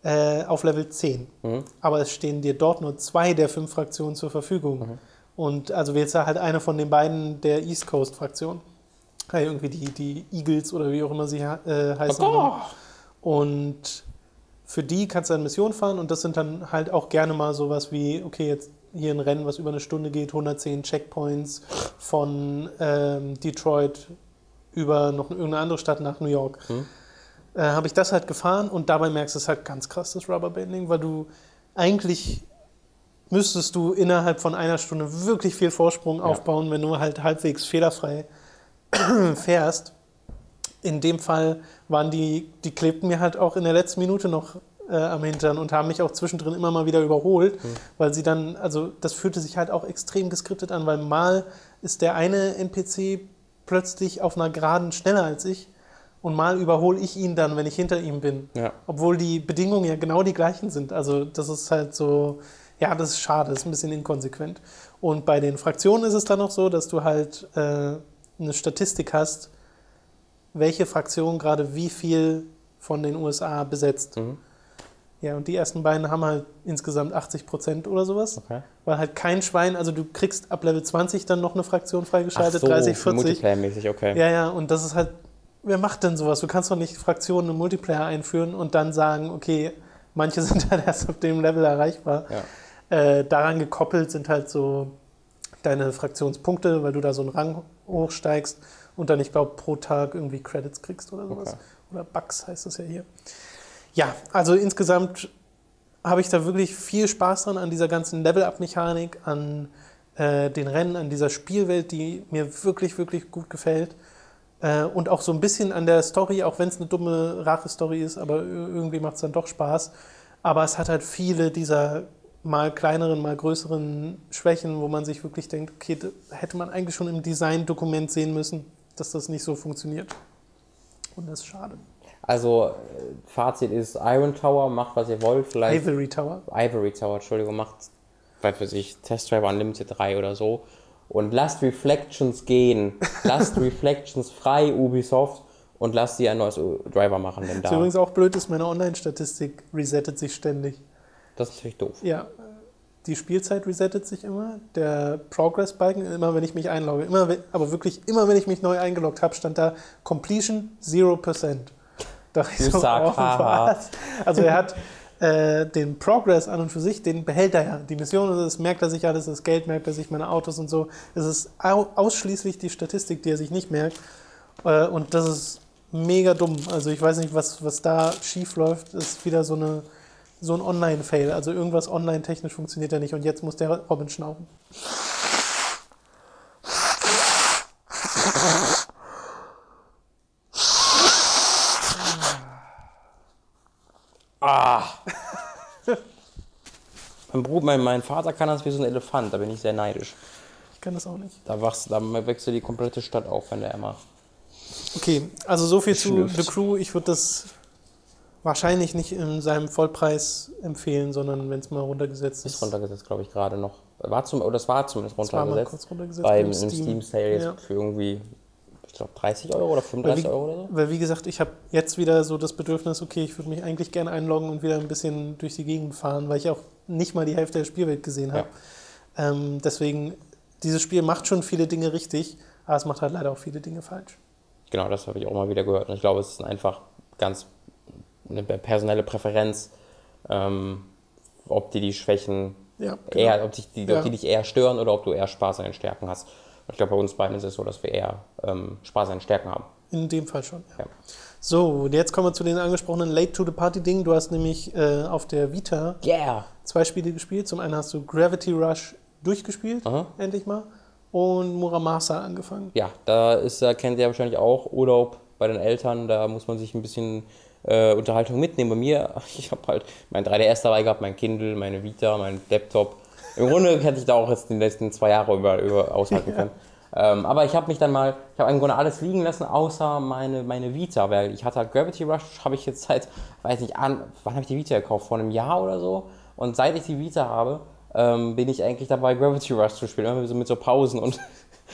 äh, auf Level 10. Mhm. Aber es stehen dir dort nur zwei der fünf Fraktionen zur Verfügung. Mhm. Und also wählst du halt eine von den beiden der East Coast Fraktion ja, irgendwie die, die Eagles oder wie auch immer sie äh, heißen. Oh. Und für die kannst du eine Mission fahren und das sind dann halt auch gerne mal sowas wie, okay, jetzt hier ein Rennen, was über eine Stunde geht, 110 Checkpoints von ähm, Detroit über noch irgendeine andere Stadt nach New York. Hm. Äh, Habe ich das halt gefahren und dabei merkst du es halt ganz krass, das Rubberbanding, weil du eigentlich müsstest du innerhalb von einer Stunde wirklich viel Vorsprung ja. aufbauen, wenn du halt halbwegs fehlerfrei fährst. In dem Fall waren die, die klebten mir halt auch in der letzten Minute noch äh, am Hintern und haben mich auch zwischendrin immer mal wieder überholt, mhm. weil sie dann, also das fühlte sich halt auch extrem geskriptet an, weil mal ist der eine NPC plötzlich auf einer Geraden schneller als ich und mal überhole ich ihn dann, wenn ich hinter ihm bin. Ja. Obwohl die Bedingungen ja genau die gleichen sind. Also das ist halt so, ja, das ist schade, das ist ein bisschen inkonsequent. Und bei den Fraktionen ist es dann noch so, dass du halt äh, eine Statistik hast, welche Fraktion gerade wie viel von den USA besetzt. Mhm. Ja, und die ersten beiden haben halt insgesamt 80 Prozent oder sowas. Okay. Weil halt kein Schwein, also du kriegst ab Level 20 dann noch eine Fraktion Ach freigeschaltet, so, 30, für 40. Multiplayer-mäßig, okay. Ja, ja, und das ist halt, wer macht denn sowas? Du kannst doch nicht Fraktionen im Multiplayer einführen und dann sagen, okay, manche sind halt erst auf dem Level erreichbar. Ja. Äh, daran gekoppelt sind halt so deine Fraktionspunkte, weil du da so einen Rang hochsteigst und dann, ich glaube, pro Tag irgendwie Credits kriegst oder sowas. Okay. Oder Bucks heißt das ja hier. Ja, also insgesamt habe ich da wirklich viel Spaß dran an dieser ganzen Level-Up-Mechanik, an äh, den Rennen, an dieser Spielwelt, die mir wirklich, wirklich gut gefällt. Äh, und auch so ein bisschen an der Story, auch wenn es eine dumme Rache-Story ist, aber irgendwie macht es dann doch Spaß. Aber es hat halt viele dieser mal kleineren, mal größeren Schwächen, wo man sich wirklich denkt, okay, hätte man eigentlich schon im Design-Dokument sehen müssen, dass das nicht so funktioniert. Und das ist schade. Also, äh, Fazit ist, Iron Tower, macht was ihr wollt, vielleicht. Ivory Tower. Ivory Tower, Entschuldigung, macht, weiß für sich, Test Drive Unlimited 3 oder so. Und lasst Reflections gehen. lasst Reflections frei, Ubisoft. Und lasst sie ein neues Driver machen, denn Was da. übrigens auch blöd ist, meine Online-Statistik resettet sich ständig. Das ist natürlich doof. Ja, die Spielzeit resettet sich immer, der Progress-Balken, immer wenn ich mich einlogge. Immer, aber wirklich immer, wenn ich mich neu eingeloggt habe, stand da Completion 0%. Da ich so, sag, oh? Also er hat äh, den Progress an und für sich, den behält er ja. Die Mission, das merkt er sich alles, das Geld merkt er sich, meine Autos und so. Es ist au ausschließlich die Statistik, die er sich nicht merkt. Äh, und das ist mega dumm. Also ich weiß nicht, was, was da schief läuft. Ist wieder so, eine, so ein Online-Fail. Also irgendwas online-technisch funktioniert ja nicht. Und jetzt muss der Robin schnaufen. Ah! mein, Bruder, mein, mein Vater kann das wie so ein Elefant, da bin ich sehr neidisch. Ich kann das auch nicht. Da, wachst, da wechselt die komplette Stadt auf, wenn der immer. Okay, also so viel zu. The Crew. Ich würde das wahrscheinlich nicht in seinem Vollpreis empfehlen, sondern wenn es mal runtergesetzt ist. Ist runtergesetzt, glaube ich, gerade noch. War zum, oder das war zumindest Das war mal runtergesetzt. kurz runtergesetzt Beim beim im Steam. Steam Sale jetzt Ja. für irgendwie, ich glaube, 30 Euro oder Weil 35 wie, Euro oder so. weil wie gesagt, ich habe jetzt wieder so das Bedürfnis, okay, ich würde mich eigentlich gerne einloggen und wieder ein bisschen durch die Gegend fahren, weil ich auch nicht mal die Hälfte der Spielwelt gesehen habe. Ähm, deswegen, dieses Spiel macht schon viele Dinge richtig, aber es macht halt leider auch viele Dinge falsch. Genau, das habe ich auch mal wieder gehört. Und ich glaube, es ist einfach ganz eine personelle Präferenz, ähm, ob die die Schwächen Ja, genau. eher, ob, dich die, Ja. ob die dich eher stören oder ob du eher Spaß an den Stärken hast. Und ich glaube, bei uns beiden ist es so, dass wir eher ähm, Spaß an den Stärken haben. In dem Fall schon. Ja. So, und jetzt kommen wir zu den angesprochenen Late-to-the-Party-Dingen. Du hast nämlich äh, auf der Vita Yeah! zwei Spiele gespielt. Zum einen hast du Gravity Rush durchgespielt, Aha. endlich mal, und Muramasa angefangen. Ja, da ist, da kennt ihr wahrscheinlich auch Urlaub bei den Eltern, da muss man sich ein bisschen äh, Unterhaltung mitnehmen. Bei mir, ich habe halt mein 3DS dabei gehabt, mein Kindle, meine Vita, mein Laptop. Im Grunde hätte ich da auch jetzt die letzten zwei Jahre über, über aushalten können. Ähm, aber ich habe mich dann mal, ich habe im Grunde alles liegen lassen, außer meine, meine Vita, weil ich hatte halt Gravity Rush, habe ich jetzt seit, weiß nicht, an, wann habe ich die Vita gekauft? Vor einem Jahr oder so. Und seit ich die Vita habe, ähm, bin ich eigentlich dabei, Gravity Rush zu spielen, immer so mit so Pausen und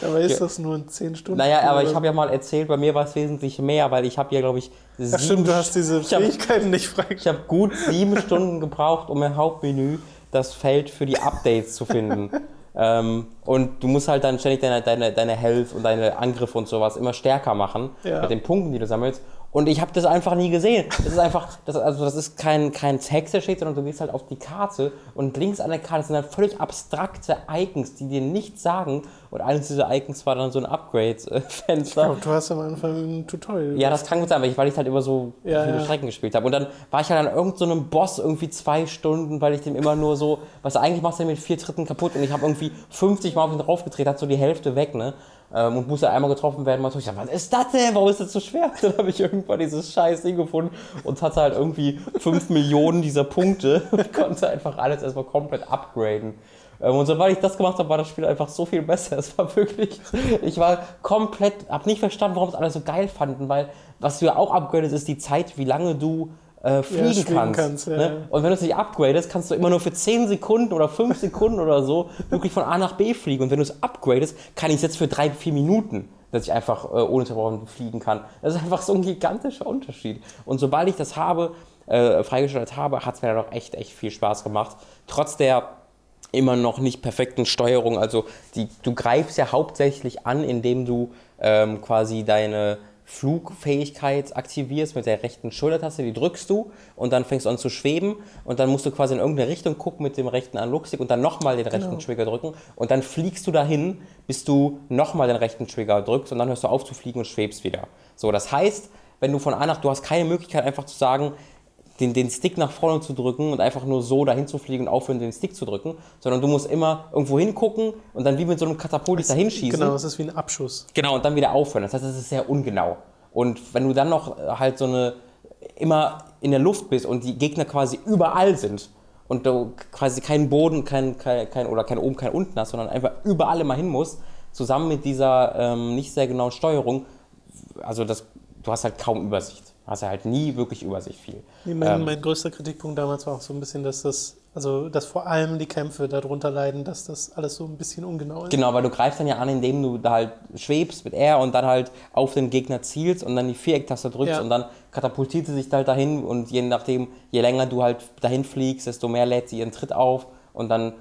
Dabei ist das nur ein 10 Stunden. naja, aber Spiel ich habe ja mal erzählt, bei mir war es wesentlich mehr, weil ich habe ja, glaube ich, Ach stimmt, du hast diese ich hab- Fähigkeiten nicht ich freigeschaltet. habe gut sieben Stunden gebraucht, um im Hauptmenü das Feld für die Updates zu finden. Ähm, und du musst halt dann ständig deine, deine, deine Health und deine Angriffe und sowas immer stärker machen Ja. mit den Punkten, die du sammelst. Und ich habe das einfach nie gesehen. Das ist einfach, das, also das ist kein, kein Text, der steht, sondern du gehst halt auf die Karte und links an der Karte sind halt völlig abstrakte Icons, die dir nichts sagen. Und eines dieser Icons war dann so ein Upgrade-Fenster. Du hast am Anfang ein Tutorial. Ja, das kann gut sein, weil ich, weil ich halt immer so Ja, viele ja. Strecken gespielt habe. Und dann war ich halt an irgendeinem so Boss irgendwie zwei Stunden, weil ich dem immer nur so, was eigentlich machst du mit vier Tritten kaputt und ich habe irgendwie 50 Mal auf ihn draufgedreht, hat so die Hälfte weg, ne? Ähm, Und musste einmal getroffen werden, so, ich dachte, was ist das denn? Warum ist das so schwer? Dann habe ich irgendwann dieses scheiß Ding gefunden und hatte halt irgendwie 5 Millionen dieser Punkte und konnte einfach alles erstmal komplett upgraden. Ähm, Und sobald ich das gemacht habe, war das Spiel einfach so viel besser. Es war wirklich, ich war komplett, habe nicht verstanden, warum es alle so geil fanden, weil was du ja auch upgradest, ist die Zeit, wie lange du äh, fliegen schweben kannst. kannst, ja, ne? ja. Und wenn du es nicht upgradest, kannst du immer nur für 10 Sekunden oder 5 Sekunden oder so wirklich von A nach B fliegen. Und wenn du es upgradest, kann ich es jetzt für 3, 4 Minuten, dass ich einfach äh, ohne Unterbrochen fliegen kann. Das ist einfach so ein gigantischer Unterschied. Und sobald ich das habe, äh, freigeschaltet habe, hat es mir dann auch echt, echt viel Spaß gemacht. Trotz der immer noch nicht perfekten Steuerung. Also die, du greifst ja hauptsächlich an, indem du ähm, quasi deine Flugfähigkeit aktivierst mit der rechten Schultertaste, die drückst du und dann fängst du an zu schweben und dann musst du quasi in irgendeine Richtung gucken mit dem rechten Analogstick und dann nochmal den rechten genau. Trigger drücken und dann fliegst du dahin, bis du nochmal den rechten Trigger drückst und dann hörst du auf zu fliegen und schwebst wieder. So, das heißt, wenn du von A nach, du hast keine Möglichkeit einfach zu sagen, den, den Stick nach vorne zu drücken und einfach nur so dahin zu fliegen und aufhören, den Stick zu drücken, sondern du musst immer irgendwo hingucken und dann wie mit so einem Katapult dich dahin schießen. Genau, es ist wie ein Abschuss. Genau, und dann wieder aufhören. Das heißt, es ist sehr ungenau. Und wenn du dann noch halt so eine immer in der Luft bist und die Gegner quasi überall sind und du quasi keinen Boden kein, kein, kein, oder kein oben, kein unten hast, sondern einfach überall immer hin musst, zusammen mit dieser ähm, nicht sehr genauen Steuerung, also das, du hast halt kaum Übersicht hast du halt nie wirklich Übersicht viel. Nee, mein, ähm, mein, größter Kritikpunkt damals war auch so ein bisschen, dass das, also dass vor allem die Kämpfe darunter leiden, dass das alles so ein bisschen ungenau ist. Genau, weil du greifst dann ja an, indem du da halt schwebst mit R und dann halt auf den Gegner zielst und dann die Vierecktaste drückst ja. und dann katapultiert sie sich halt dahin und je nachdem, je länger du halt dahin fliegst, desto mehr lädt sie ihren Tritt auf und dann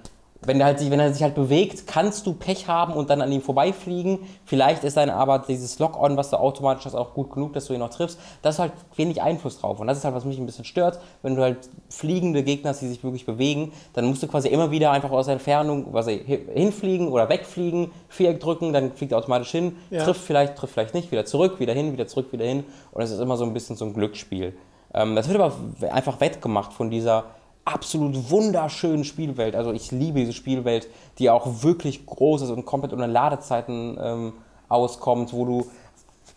wenn er, halt sich, wenn er sich halt bewegt, kannst du Pech haben und dann an ihm vorbeifliegen. Vielleicht ist dann aber dieses Lock-on, was du automatisch hast, auch gut genug, dass du ihn noch triffst. Das ist halt wenig Einfluss drauf. Und das ist halt, was mich ein bisschen stört. Wenn du halt fliegende Gegner hast, die sich wirklich bewegen, dann musst du quasi immer wieder einfach aus der Entfernung was hinfliegen oder wegfliegen, Viereck drücken, dann fliegt er automatisch hin, ja. trifft vielleicht, trifft vielleicht nicht, wieder zurück, wieder hin, wieder zurück, wieder hin. Und es ist immer so ein bisschen so ein Glücksspiel. Ähm, das wird aber einfach wettgemacht von dieser absolut wunderschönen Spielwelt. Also ich liebe diese Spielwelt, die auch wirklich groß ist und komplett ohne Ladezeiten ähm, auskommt, wo du,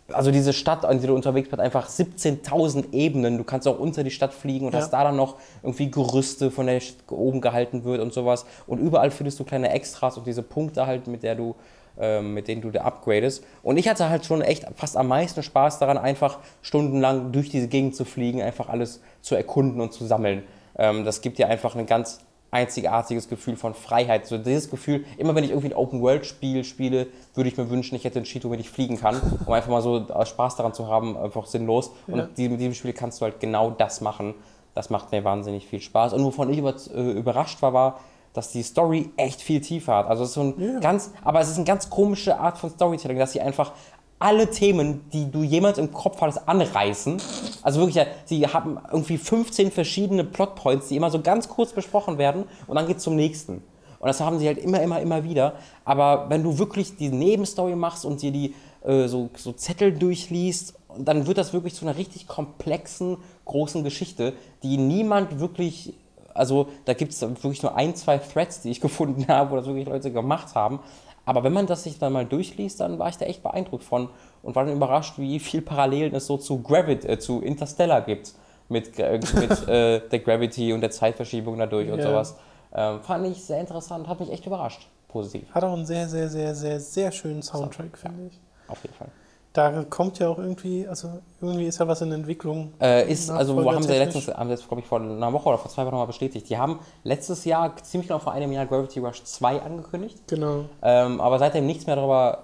also diese Stadt, an der du unterwegs bist, einfach 17.000 Ebenen. Du kannst auch unter die Stadt fliegen und ja. hast da dann noch irgendwie Gerüste, von der oben gehalten wird und sowas. Und überall findest du kleine Extras und diese Punkte halt, mit der du ähm, mit denen du da upgradest. Und ich hatte halt schon echt fast am meisten Spaß daran, einfach stundenlang durch diese Gegend zu fliegen, einfach alles zu erkunden und zu sammeln. Ähm, das gibt dir einfach ein ganz einzigartiges Gefühl von Freiheit. So dieses Gefühl, immer wenn ich irgendwie ein Open-World-Spiel spiele, würde ich mir wünschen, ich hätte ein Cheat, womit ich fliegen kann, um einfach mal so Spaß daran zu haben, einfach sinnlos. Und ja. mit diesem Spiel kannst du halt genau das machen. Das macht mir wahnsinnig viel Spaß. Und wovon ich äh, überrascht war, war, dass die Story echt viel tiefer hat. Also es ist so ein yeah. ganz, aber es ist eine ganz komische Art von Storytelling, dass sie einfach alle Themen, die du jemals im Kopf hattest, anreißen. Also wirklich, sie haben irgendwie 15 verschiedene Plotpoints, die immer so ganz kurz besprochen werden und dann geht es zum nächsten. Und das haben sie halt immer, immer, immer wieder. Aber wenn du wirklich die Nebenstory machst und dir die äh, so, so Zettel durchliest, dann wird das wirklich zu einer richtig komplexen, großen Geschichte, die niemand wirklich also da gibt es wirklich nur ein, zwei Threads, die ich gefunden habe, wo das wirklich Leute gemacht haben. Aber wenn man das sich dann mal durchliest, dann war ich da echt beeindruckt von und war dann überrascht, wie viel Parallelen es so zu Gravity, äh, zu Interstellar gibt mit, äh, mit äh, der Gravity und der Zeitverschiebung dadurch ja. und sowas. Ähm, fand ich sehr interessant, hat mich echt überrascht, positiv. Hat auch einen sehr, sehr, sehr, sehr, sehr schönen Soundtrack, finde ich. Auf jeden Fall da kommt ja auch irgendwie, also irgendwie ist ja was in Entwicklung. Äh, ist, also haben sie letztens, haben sie jetzt, glaube ich, vor einer Woche oder vor zwei Wochen nochmal bestätigt. Die haben letztes Jahr, ziemlich genau vor einem Jahr, Gravity Rush 2 angekündigt. Genau. Ähm, aber seitdem nichts mehr darüber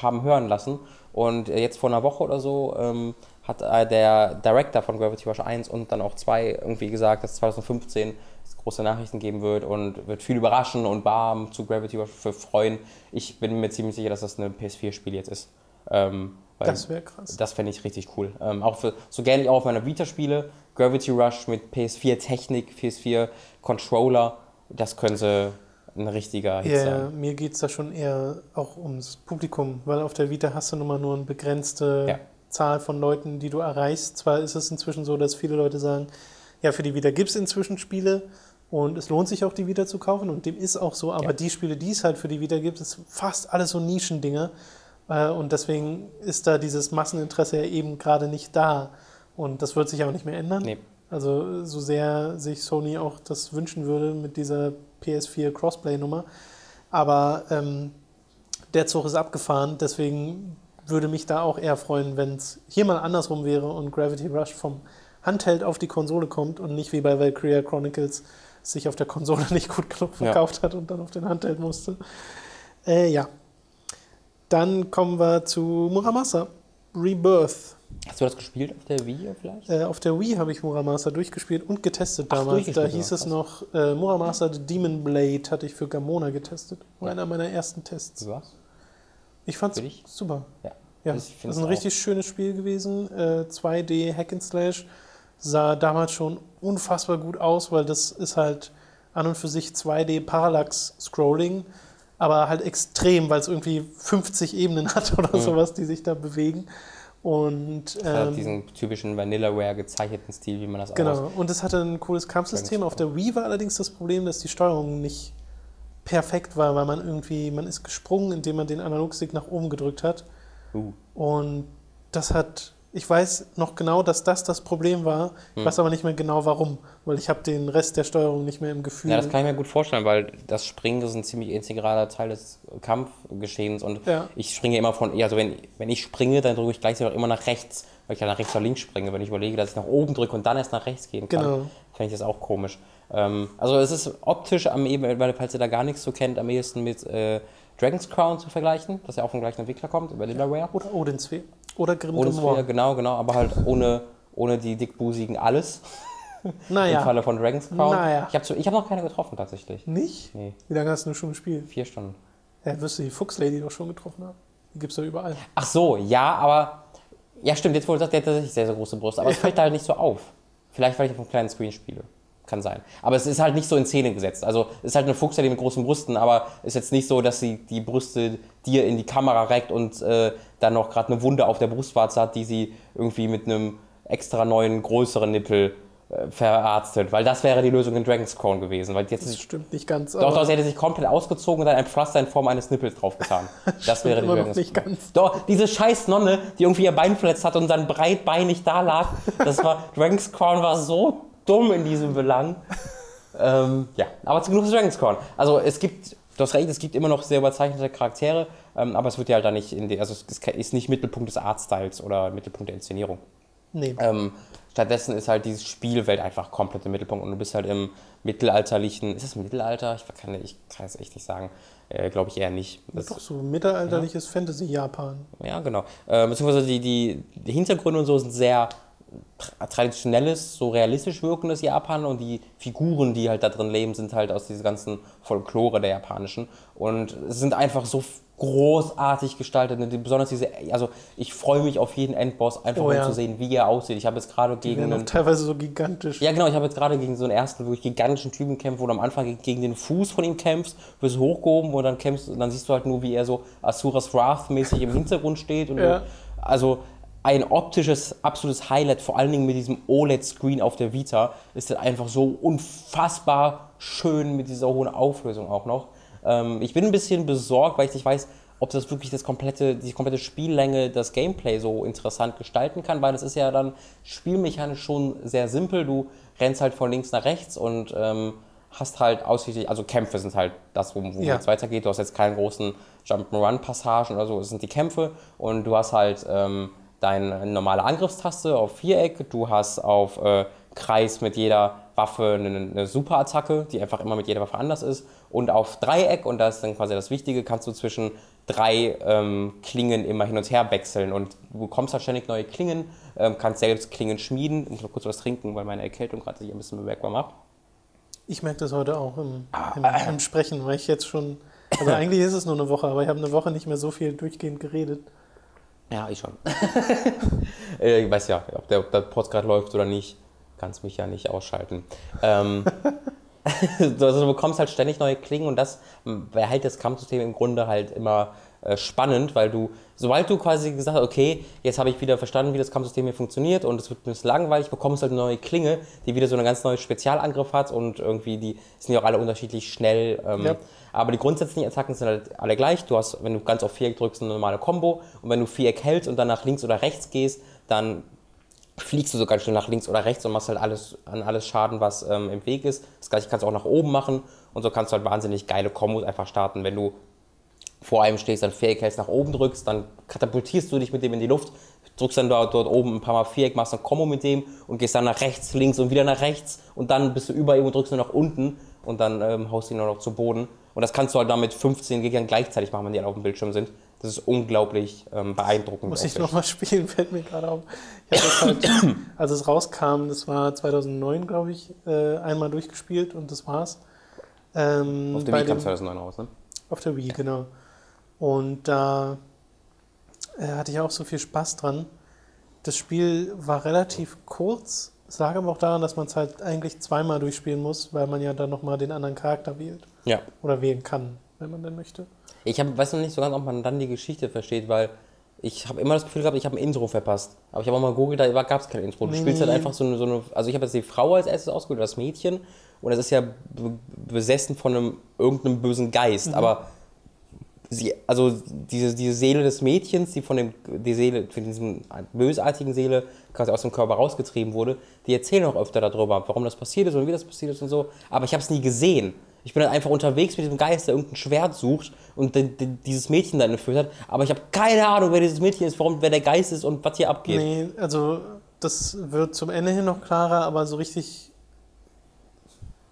haben hören lassen. Und jetzt vor einer Woche oder so ähm, hat äh, der Director von Gravity Rush 1 und dann auch 2 irgendwie gesagt, dass 2015 es große Nachrichten geben wird und wird viel überraschen und warm zu Gravity Rush für freuen. Ich bin mir ziemlich sicher, dass das ein PS4-Spiel jetzt ist. Ähm, das wäre krass. Das fände ich richtig cool. Ähm, auch für, so gerne ich auch auf meiner Vita spiele, Gravity Rush mit PS4 Technik, PS4 Controller, das könnte ein richtiger Hit yeah, sein. Mir geht es da schon eher auch ums Publikum, weil auf der Vita hast du nun mal nur eine begrenzte ja. Zahl von Leuten, die du erreichst. Zwar ist es inzwischen so, dass viele Leute sagen, ja, für die Vita gibt es inzwischen Spiele und es lohnt sich auch, die Vita zu kaufen und dem ist auch so, aber ja. die Spiele, die es halt für die Vita gibt, ist fast alles so Nischendinger und deswegen ist da dieses Masseninteresse ja eben gerade nicht da. Und das wird sich auch nicht mehr ändern. Nee. Also so sehr sich Sony auch das wünschen würde mit dieser PS4 Crossplay-Nummer. Aber ähm, der Zug ist abgefahren, deswegen würde mich da auch eher freuen, wenn es hier mal andersrum wäre und Gravity Rush vom Handheld auf die Konsole kommt und nicht wie bei Valkyria Chronicles sich auf der Konsole nicht gut genug verkauft ja. hat und dann auf den Handheld musste. Äh, ja, dann kommen wir zu Muramasa. Rebirth. Hast du das gespielt auf der Wii vielleicht? Äh, auf der Wii habe ich Muramasa durchgespielt und getestet Ach, damals. da hieß es noch, äh, Muramasa The Demon Blade hatte ich für Gamona getestet. War Ja. einer meiner ersten Tests. Was? Ich fand's dich? super. Ja. Ja, Ich das ist ein richtig schönes Spiel gewesen. Äh, 2D Hack and Slash sah damals schon unfassbar gut aus, weil das ist halt an und für sich 2D Parallax Scrolling, aber halt extrem, weil es irgendwie 50 Ebenen hat oder Mhm. sowas, die sich da bewegen. Und Das hat ähm, diesen typischen Vanillaware gezeichneten Stil, wie man das auch Genau, und es hatte ein cooles Kampfsystem. Auf der Wii war allerdings das Problem, dass die Steuerung nicht perfekt war, weil man irgendwie, man ist gesprungen, indem man den Analogstick nach oben gedrückt hat. Uh. Und das hat, ich weiß noch genau, dass das das Problem war. Ich Hm. weiß aber nicht mehr genau warum, weil ich habe den Rest der Steuerung nicht mehr im Gefühl. Ja, das kann ich mir gut vorstellen, weil das Springen ist ein ziemlich integraler Teil des Kampfgeschehens und Ja. ich springe immer von, also wenn, wenn ich springe, dann drücke ich gleichzeitig auch immer nach rechts, weil ich ja nach rechts oder links springe. Wenn ich überlege, dass ich nach oben drücke und dann erst nach rechts gehen kann, Genau. finde ich das auch komisch. Ähm, also es ist optisch, am eben, weil falls ihr da gar nichts so kennt, am ehesten mit äh, Dragon's Crown zu vergleichen, das ja auch vom gleichen Entwickler kommt, über Vanillaware. Oder Odinsphere. Oder Grim Ohne Grimoire. genau, genau, aber halt ohne, ohne die dickbusigen alles. Im Naja, Falle von Dragon's Crown. Naja. Ich habe hab noch keine getroffen tatsächlich. nicht? Nee, Wie lange hast du schon gespielt? vier Stunden. Ja, wirst du die Fuchslady doch schon getroffen haben. Die gibt's ja überall. Ach so, ja, aber. Ja, stimmt, jetzt du sagst, der hat tatsächlich sehr, sehr große Brust. Aber es fällt da halt nicht so auf. Vielleicht, weil ich auf einem kleinen Screen spiele. Kann sein. Aber es ist halt nicht so in Szene gesetzt. Also, es ist halt eine Fuchslady mit großen Brüsten, aber es ist jetzt nicht so, dass sie die Brüste dir in die Kamera reckt und äh, dann noch gerade eine Wunde auf der Brustwarze hat, die sie irgendwie mit einem extra neuen, größeren Nippel äh, verarztet. Weil das wäre die Lösung in Dragon's Crown gewesen. Weil jetzt Das stimmt nicht ganz. Doch, doch, sie hätte sich komplett ausgezogen und dann ein Pflaster in Form eines Nippels draufgetan. Das wäre die Dragon's nicht ganz. Doch, diese scheiß Nonne, die irgendwie ihr Bein verletzt hat und dann breitbeinig da lag. Das war, Dragon's Crown war so dumm in diesem Belang. ähm, ja, aber zu genug zu Dragon's Crown. Also es gibt, du hast recht, es gibt immer noch sehr überzeichnete Charaktere, ähm, aber es wird ja halt da nicht, in die, also es ist nicht Mittelpunkt des Artstyles oder Mittelpunkt der Inszenierung. Nee. Ähm, stattdessen ist halt diese Spielwelt einfach komplett im Mittelpunkt und du bist halt im mittelalterlichen, ist das Mittelalter? Ich kann, ich kann es echt nicht sagen. Äh, Glaube ich eher nicht. Das, doch so mittelalterliches Fantasy-Japan. ja, genau. Äh, beziehungsweise die, die, die Hintergründe und so sind sehr traditionelles, so realistisch wirkendes Japan und die Figuren, die halt da drin leben, sind halt aus dieser ganzen Folklore der japanischen und sind einfach so großartig gestaltet. die- Besonders diese, also ich freue mich auf jeden Endboss, einfach Oh um ja. zu sehen, wie er aussieht. Ich habe jetzt gerade gegen einen teilweise so gigantisch. ja, genau, ich habe jetzt gerade gegen so einen ersten, wo ich gigantischen Typen kämpfe, wo du am Anfang ge- gegen den Fuß von ihm kämpfst, wirst hochgehoben und dann kämpfst und dann siehst du halt nur, wie er so Asuras Wrath mäßig im Hintergrund steht. Und Ja. du, also ein optisches, absolutes Highlight, vor allen Dingen mit diesem OLED-Screen auf der Vita, ist das einfach so unfassbar schön mit dieser hohen Auflösung auch noch. Ähm, ich bin ein bisschen besorgt, weil ich nicht weiß, ob das wirklich das komplette, die komplette Spiellänge, das Gameplay so interessant gestalten kann, weil das ist ja dann spielmechanisch schon sehr simpel. Du rennst halt von links nach rechts und ähm, hast halt ausschließlich, also Kämpfe sind halt das, wo, wo Ja. es weitergeht. Du hast jetzt keinen großen Jump'n'Run-Passagen oder so, es sind die Kämpfe und du hast halt ähm, deine normale Angriffstaste auf Viereck, du hast auf äh, Kreis mit jeder Waffe eine, eine Superattacke, die einfach immer mit jeder Waffe anders ist und auf Dreieck, und das ist dann quasi das Wichtige, kannst du zwischen drei ähm, Klingen immer hin und her wechseln und du bekommst halt ständig neue Klingen, ähm, kannst selbst Klingen schmieden. Ich muss mal kurz was trinken, weil meine Erkältung gerade sich ein bisschen bemerkbar macht. Ich merke das heute auch im, Ah, im, im Sprechen, weil ich jetzt schon. Also eigentlich ist es nur eine Woche, aber ich habe eine Woche nicht mehr so viel durchgehend geredet. Ja, ich schon. Äh, ich weiß ja, ob der, ob der Pod gerade läuft oder nicht, kannst mich ja nicht ausschalten. Ähm, also du bekommst halt ständig neue Klingen und das behält das Kampfsystem im Grunde halt immer äh, spannend, weil du, sobald du quasi gesagt hast, okay, jetzt habe ich wieder verstanden, wie das Kampfsystem hier funktioniert und es wird ein bisschen langweilig, bekommst halt eine neue Klinge, die wieder so einen ganz neuen Spezialangriff hat und irgendwie die sind ja auch alle unterschiedlich schnell. Ähm, Ja. Aber die grundsätzlichen Attacken sind halt alle gleich. Du hast, wenn du ganz auf Viereck drückst, eine normale Combo. Und wenn du Viereck hältst und dann nach links oder rechts gehst, dann fliegst du so ganz schnell nach links oder rechts und machst halt alles an alles Schaden, was ähm, im Weg ist. Das gleiche kannst du auch nach oben machen. Und so kannst du halt wahnsinnig geile Kombos einfach starten. Wenn du vor einem stehst, dann Viereck hältst, nach oben drückst, dann katapultierst du dich mit dem in die Luft, drückst dann dort, dort oben ein paar Mal Viereck, machst ein Kombo mit dem und gehst dann nach rechts, links und wieder nach rechts und dann bist du über ihm und drückst nur nach unten und dann ähm, haust du ihn nur noch zu Boden. Und das kannst du halt dann mit 15 Gegnern gleichzeitig machen, wenn die alle auf dem Bildschirm sind. Das ist unglaublich ähm, beeindruckend. Muss ich nochmal spielen, fällt mir gerade auf. Ich habe das halt, als es rauskam, das war 2009, glaube ich, äh, einmal durchgespielt und das war's. Ähm, Auf der Wii kam dem- 2009 raus, ne? Auf der Wii, genau. Und da äh, hatte ich auch so viel Spaß dran. Das Spiel war relativ kurz. Es lag aber auch daran, dass man es halt eigentlich zweimal durchspielen muss, weil man ja dann nochmal den anderen Charakter wählt. Ja. Oder wählen kann, wenn man denn möchte. Ich hab, weiß noch nicht so ganz, ob man dann die Geschichte versteht, weil ich habe immer das Gefühl gehabt, ich habe ein Intro verpasst. Aber ich habe auch mal gegoogelt, da gab es kein Intro. Du Nee, spielst halt einfach so eine, so eine. Also ich habe jetzt die Frau als erstes ausgewählt, das Mädchen. Und es ist ja be- besessen von einem irgendeinem bösen Geist. Aber sie, also diese, diese Seele des Mädchens, die von dem, die Seele, von diesem bösartigen Seele quasi aus dem Körper rausgetrieben wurde, die erzählen auch öfter darüber, warum das passiert ist und wie das passiert ist und so. Aber ich habe es nie gesehen. Ich bin dann einfach unterwegs mit diesem Geist, der irgendein Schwert sucht und die, die, dieses Mädchen dann entführt hat. Aber ich habe keine Ahnung, wer dieses Mädchen ist, warum, wer der Geist ist und was hier abgeht. Nee, also das wird zum Ende hin noch klarer, aber so richtig.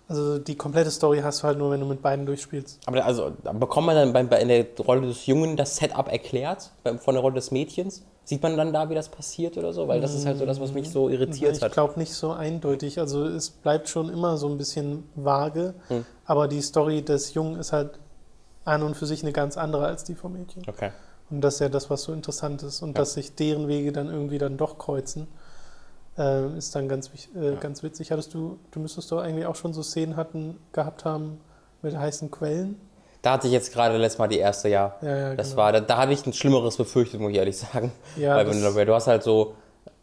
Also die komplette Story hast du halt nur, wenn du mit beiden durchspielst. Aber also, bekommt man dann bei, bei, in der Rolle des Jungen das Setup erklärt, bei, von der Rolle des Mädchens? Sieht man dann da, wie das passiert oder so? Weil das ist halt so das, was mich so irritiert ich hat. glaube nicht so eindeutig. Also es bleibt schon immer so ein bisschen vage, Hm. aber die Story des Jungen ist halt an und für sich eine ganz andere als die vom Mädchen. Okay. Und das ist ja das, was so interessant ist. Und Ja. dass sich deren Wege dann irgendwie dann doch kreuzen, äh, ist dann ganz, äh, Ja. ganz witzig. Hattest du, du müsstest doch eigentlich auch schon so Szenen hatten, gehabt haben mit heißen Quellen. Da hatte ich jetzt gerade letztes Mal die erste, ja. Ja, ja, Das genau. war, da, da habe ich ein Schlimmeres befürchtet, muss ich ehrlich sagen. Ja, Weil du, du hast halt so,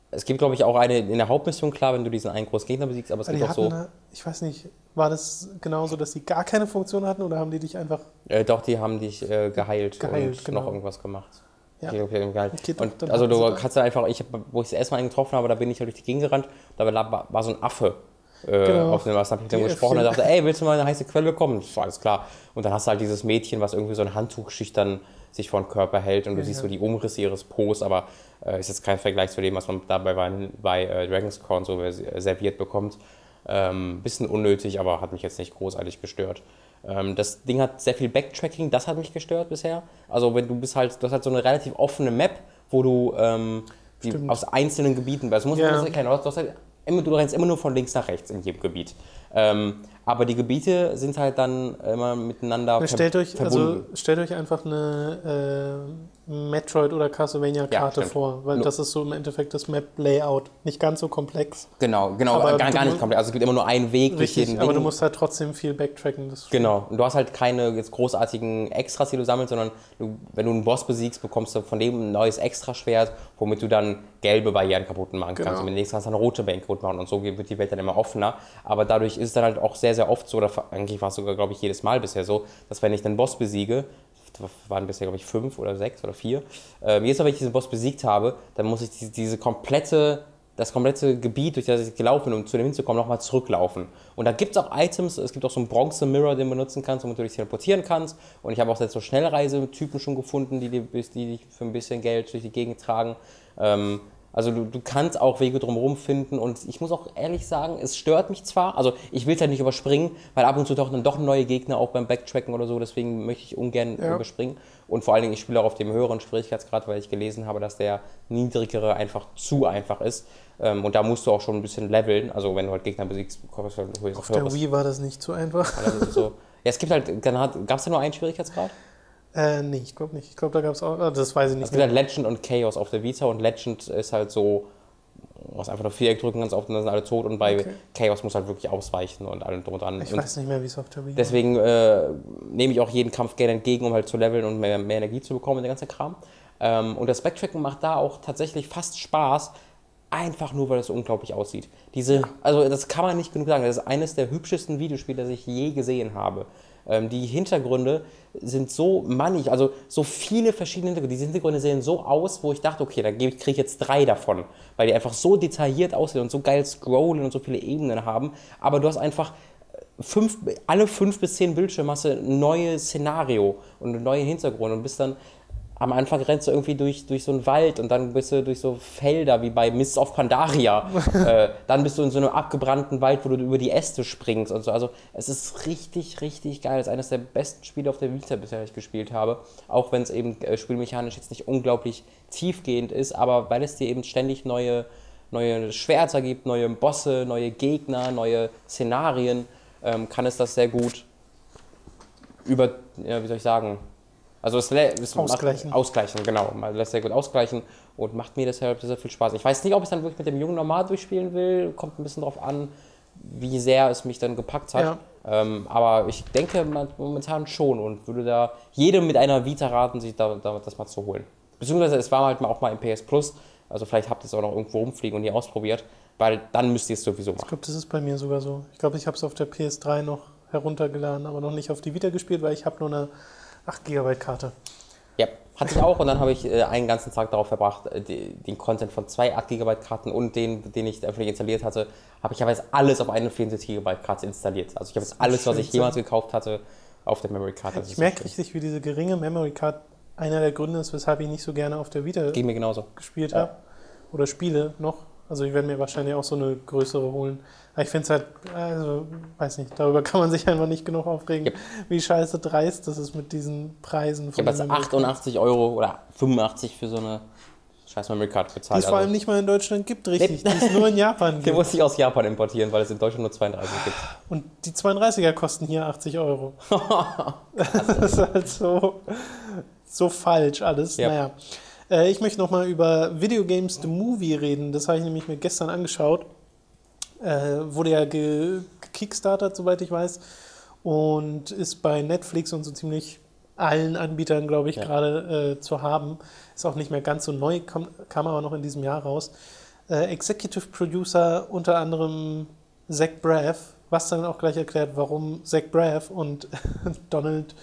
es gibt glaube ich auch eine in der Hauptmission, klar, wenn du diesen einen großen Gegner besiegst, aber es Aber gibt auch so, da- ich weiß nicht, war das genauso, dass die gar keine Funktion hatten oder haben die dich einfach. äh, doch, die haben dich äh, geheilt, Geheilt, und genau. noch irgendwas gemacht. Ja. Haben geheilt. Okay, doch, und dann also du kannst da einfach, ich hab, wo ich das erste Mal getroffen habe, da bin ich halt durch die Gegend gerannt, da war, war so ein Affe. Äh, Genau. auf dem was habe ich mit dem gesprochen und dachte, ey, willst du mal eine heiße Quelle bekommen? Das war alles klar. Und dann hast du halt dieses Mädchen, was irgendwie so ein Handtuch schüchtern sich vor den Körper hält und du Ja, siehst ja. so die Umrisse ihres Pos, aber äh, ist jetzt kein Vergleich zu dem, was man dabei bei, bei äh, Dragon's Crown so serviert bekommt. Ähm, bisschen unnötig, aber hat mich jetzt nicht großartig gestört. Ähm, das Ding hat sehr viel Backtracking, das hat mich gestört bisher. Also wenn du bist halt, du hast halt so eine relativ offene Map, wo du ähm, aus einzelnen Gebieten, weil es muss Ja. man erklären, du hast, du hast halt immer, du rennst immer nur von links nach rechts in jedem Gebiet. Ähm, aber die Gebiete sind halt dann immer miteinander Na, stellt, euch, also, verbunden. stellt euch einfach eine äh, Metroid- oder Castlevania-Karte stimmt. vor, weil Nur- das ist so im Endeffekt das Map-Layout. Nicht ganz so komplex. Genau, genau, Aber gar, gar nicht komplett. Also es gibt immer nur einen Weg durch Richtig, jeden aber Ding. du musst halt trotzdem viel backtracken. Genau, und du hast halt keine jetzt großartigen Extras, die du sammelst, sondern du, wenn du einen Boss besiegst, bekommst du von dem ein neues Extraschwert, womit du dann gelbe Barrieren kaputt machen kannst. Genau. Und mit dem nächsten kannst du eine rote Barriere kaputt machen und so wird die Welt dann immer offener. Aber dadurch ist es dann halt auch sehr, sehr oft so, oder eigentlich war es sogar, glaube ich, jedes Mal bisher so, dass wenn ich den Boss besiege, waren bisher, glaube ich, fünf oder sechs oder vier, ähm, jedes Mal, wenn ich diesen Boss besiegt habe, dann muss ich diese, diese komplette das komplette Gebiet, durch das ich gelaufen bin, um zu dem hinzukommen, nochmal zurücklaufen. Und da gibt es auch Items, es gibt auch so einen Bronze-Mirror, den du benutzen kannst, womit du dich teleportieren kannst. Und ich habe auch jetzt so Schnellreisetypen schon gefunden, die, die, die dich für ein bisschen Geld durch die Gegend tragen. Ähm, also du, du kannst auch Wege drumherum finden und ich muss auch ehrlich sagen, es stört mich zwar, also ich will es halt nicht überspringen, weil ab und zu tauchen dann doch neue Gegner auch beim Backtracken oder so, deswegen möchte ich ungern Ja. überspringen. Und vor allen Dingen, ich spiele auch auf dem höheren Schwierigkeitsgrad, weil ich gelesen habe, dass der niedrigere einfach zu einfach ist. Ähm, und da musst du auch schon ein bisschen leveln. Also wenn du halt Gegner besiegst, bekommst du halt höheres Auf der Wii war das nicht so einfach. Also so. Ja, es gibt halt, dann gab es da nur einen Schwierigkeitsgrad? Äh, nee, ich glaube nicht. Ich glaube, da gab es auch. ah, Das weiß ich Es nicht. gibt Mehr. halt Legend und Chaos auf der Vita und Legend ist halt so, du hast einfach nur Viereck drücken ganz oft und dann sind alle tot und bei Okay. Chaos muss halt wirklich ausweichen und allem drum und dran. Ich und weiß nicht mehr, wie es auf der Wii Deswegen äh, nehme ich auch jeden Kampf gerne entgegen, um halt zu leveln und mehr, mehr Energie zu bekommen und der ganze Kram. Ähm, und das Backtracken macht da auch tatsächlich fast Spaß, einfach nur, weil es unglaublich aussieht. Diese, also das kann man nicht genug sagen. Das ist eines der hübschesten Videospiele, das ich je gesehen habe. Ähm, die Hintergründe sind so mannig, also so viele verschiedene Hintergründe. Diese Hintergründe sehen so aus, wo ich dachte, okay, da kriege ich jetzt drei davon, weil die einfach so detailliert aussehen und so geil scrollen und so viele Ebenen haben. Aber du hast einfach fünf, alle fünf bis zehn ein neues Szenario und einen neuen Hintergrund und bist dann am Anfang rennst du irgendwie durch, durch so einen Wald und dann bist du durch so Felder wie bei Mists of Pandaria. äh, dann bist du in so einem abgebrannten Wald, wo du über die Äste springst und so. Also es ist richtig, richtig geil. Es ist eines der besten Spiele auf der Vita bisher, ich gespielt habe. Auch wenn es eben äh, spielmechanisch jetzt nicht unglaublich tiefgehend ist, aber weil es dir eben ständig neue, neue Schwerter gibt, neue Bosse, neue Gegner, neue Szenarien, ähm, kann es das sehr gut über, ja, wie soll ich sagen, also es, es ausgleichen. Macht, ausgleichen, genau. Man lässt sehr gut ausgleichen und macht mir deshalb sehr viel Spaß. Ich weiß nicht, ob ich es dann wirklich mit dem Jungen normal durchspielen will. Kommt ein bisschen darauf an, wie sehr es mich dann gepackt hat. Ja. Ähm, aber ich denke momentan schon und würde da jedem mit einer Vita raten, sich da, da, das mal zu holen. Beziehungsweise es war halt auch mal im PS Plus. Also vielleicht habt ihr es auch noch irgendwo rumfliegen und nie ausprobiert, weil dann müsst ihr es sowieso machen. Ich glaube, das ist bei mir sogar so. Ich glaube, ich habe es auf der PS3 noch heruntergeladen, aber noch nicht auf die Vita gespielt, weil ich habe nur eine 8 GB Karte. Ja, hatte ich auch und dann habe ich äh, einen ganzen Tag darauf verbracht, äh, die, den Content von zwei 8 GB Karten und den, den ich öffentlich installiert hatte, habe ich aber jetzt alles auf eine 64 GB Karte installiert. Also ich habe jetzt alles, was ich jemals gekauft hatte, auf der Memory Card. Ich merke richtig, wie diese geringe Memory Card einer der Gründe ist, weshalb ich nicht so gerne auf der Vita gespielt ja. habe. Oder spiele noch. Also ich werde mir wahrscheinlich auch so eine größere holen. Aber ich finde es halt, also weiß nicht, darüber kann man sich einfach nicht genug aufregen, ja. wie scheiße dreist das ist mit diesen Preisen. ich habe jetzt 88 Euro oder 85 für so eine scheiß Memory Card bezahlt. Die es vor allem also nicht mal in Deutschland gibt, richtig. Die es nur in Japan gibt. Den muss ich aus Japan importieren, weil es in Deutschland nur 32 gibt. Und die 32er kosten hier 80 Euro. das ist halt so, so falsch alles. Ja. Naja. Äh, ich möchte nochmal über Video Games The Movie reden. Das habe ich nämlich mir gestern angeschaut. Äh, wurde ja gekickstartet, soweit ich weiß. Und ist bei Netflix und so ziemlich allen Anbietern, glaube ich, ja. gerade äh, zu haben. Ist auch nicht mehr ganz so neu, kam, kam aber noch in diesem Jahr raus. Äh, Executive Producer unter anderem Zach Braff, was dann auch gleich erklärt, warum Zach Braff und Donald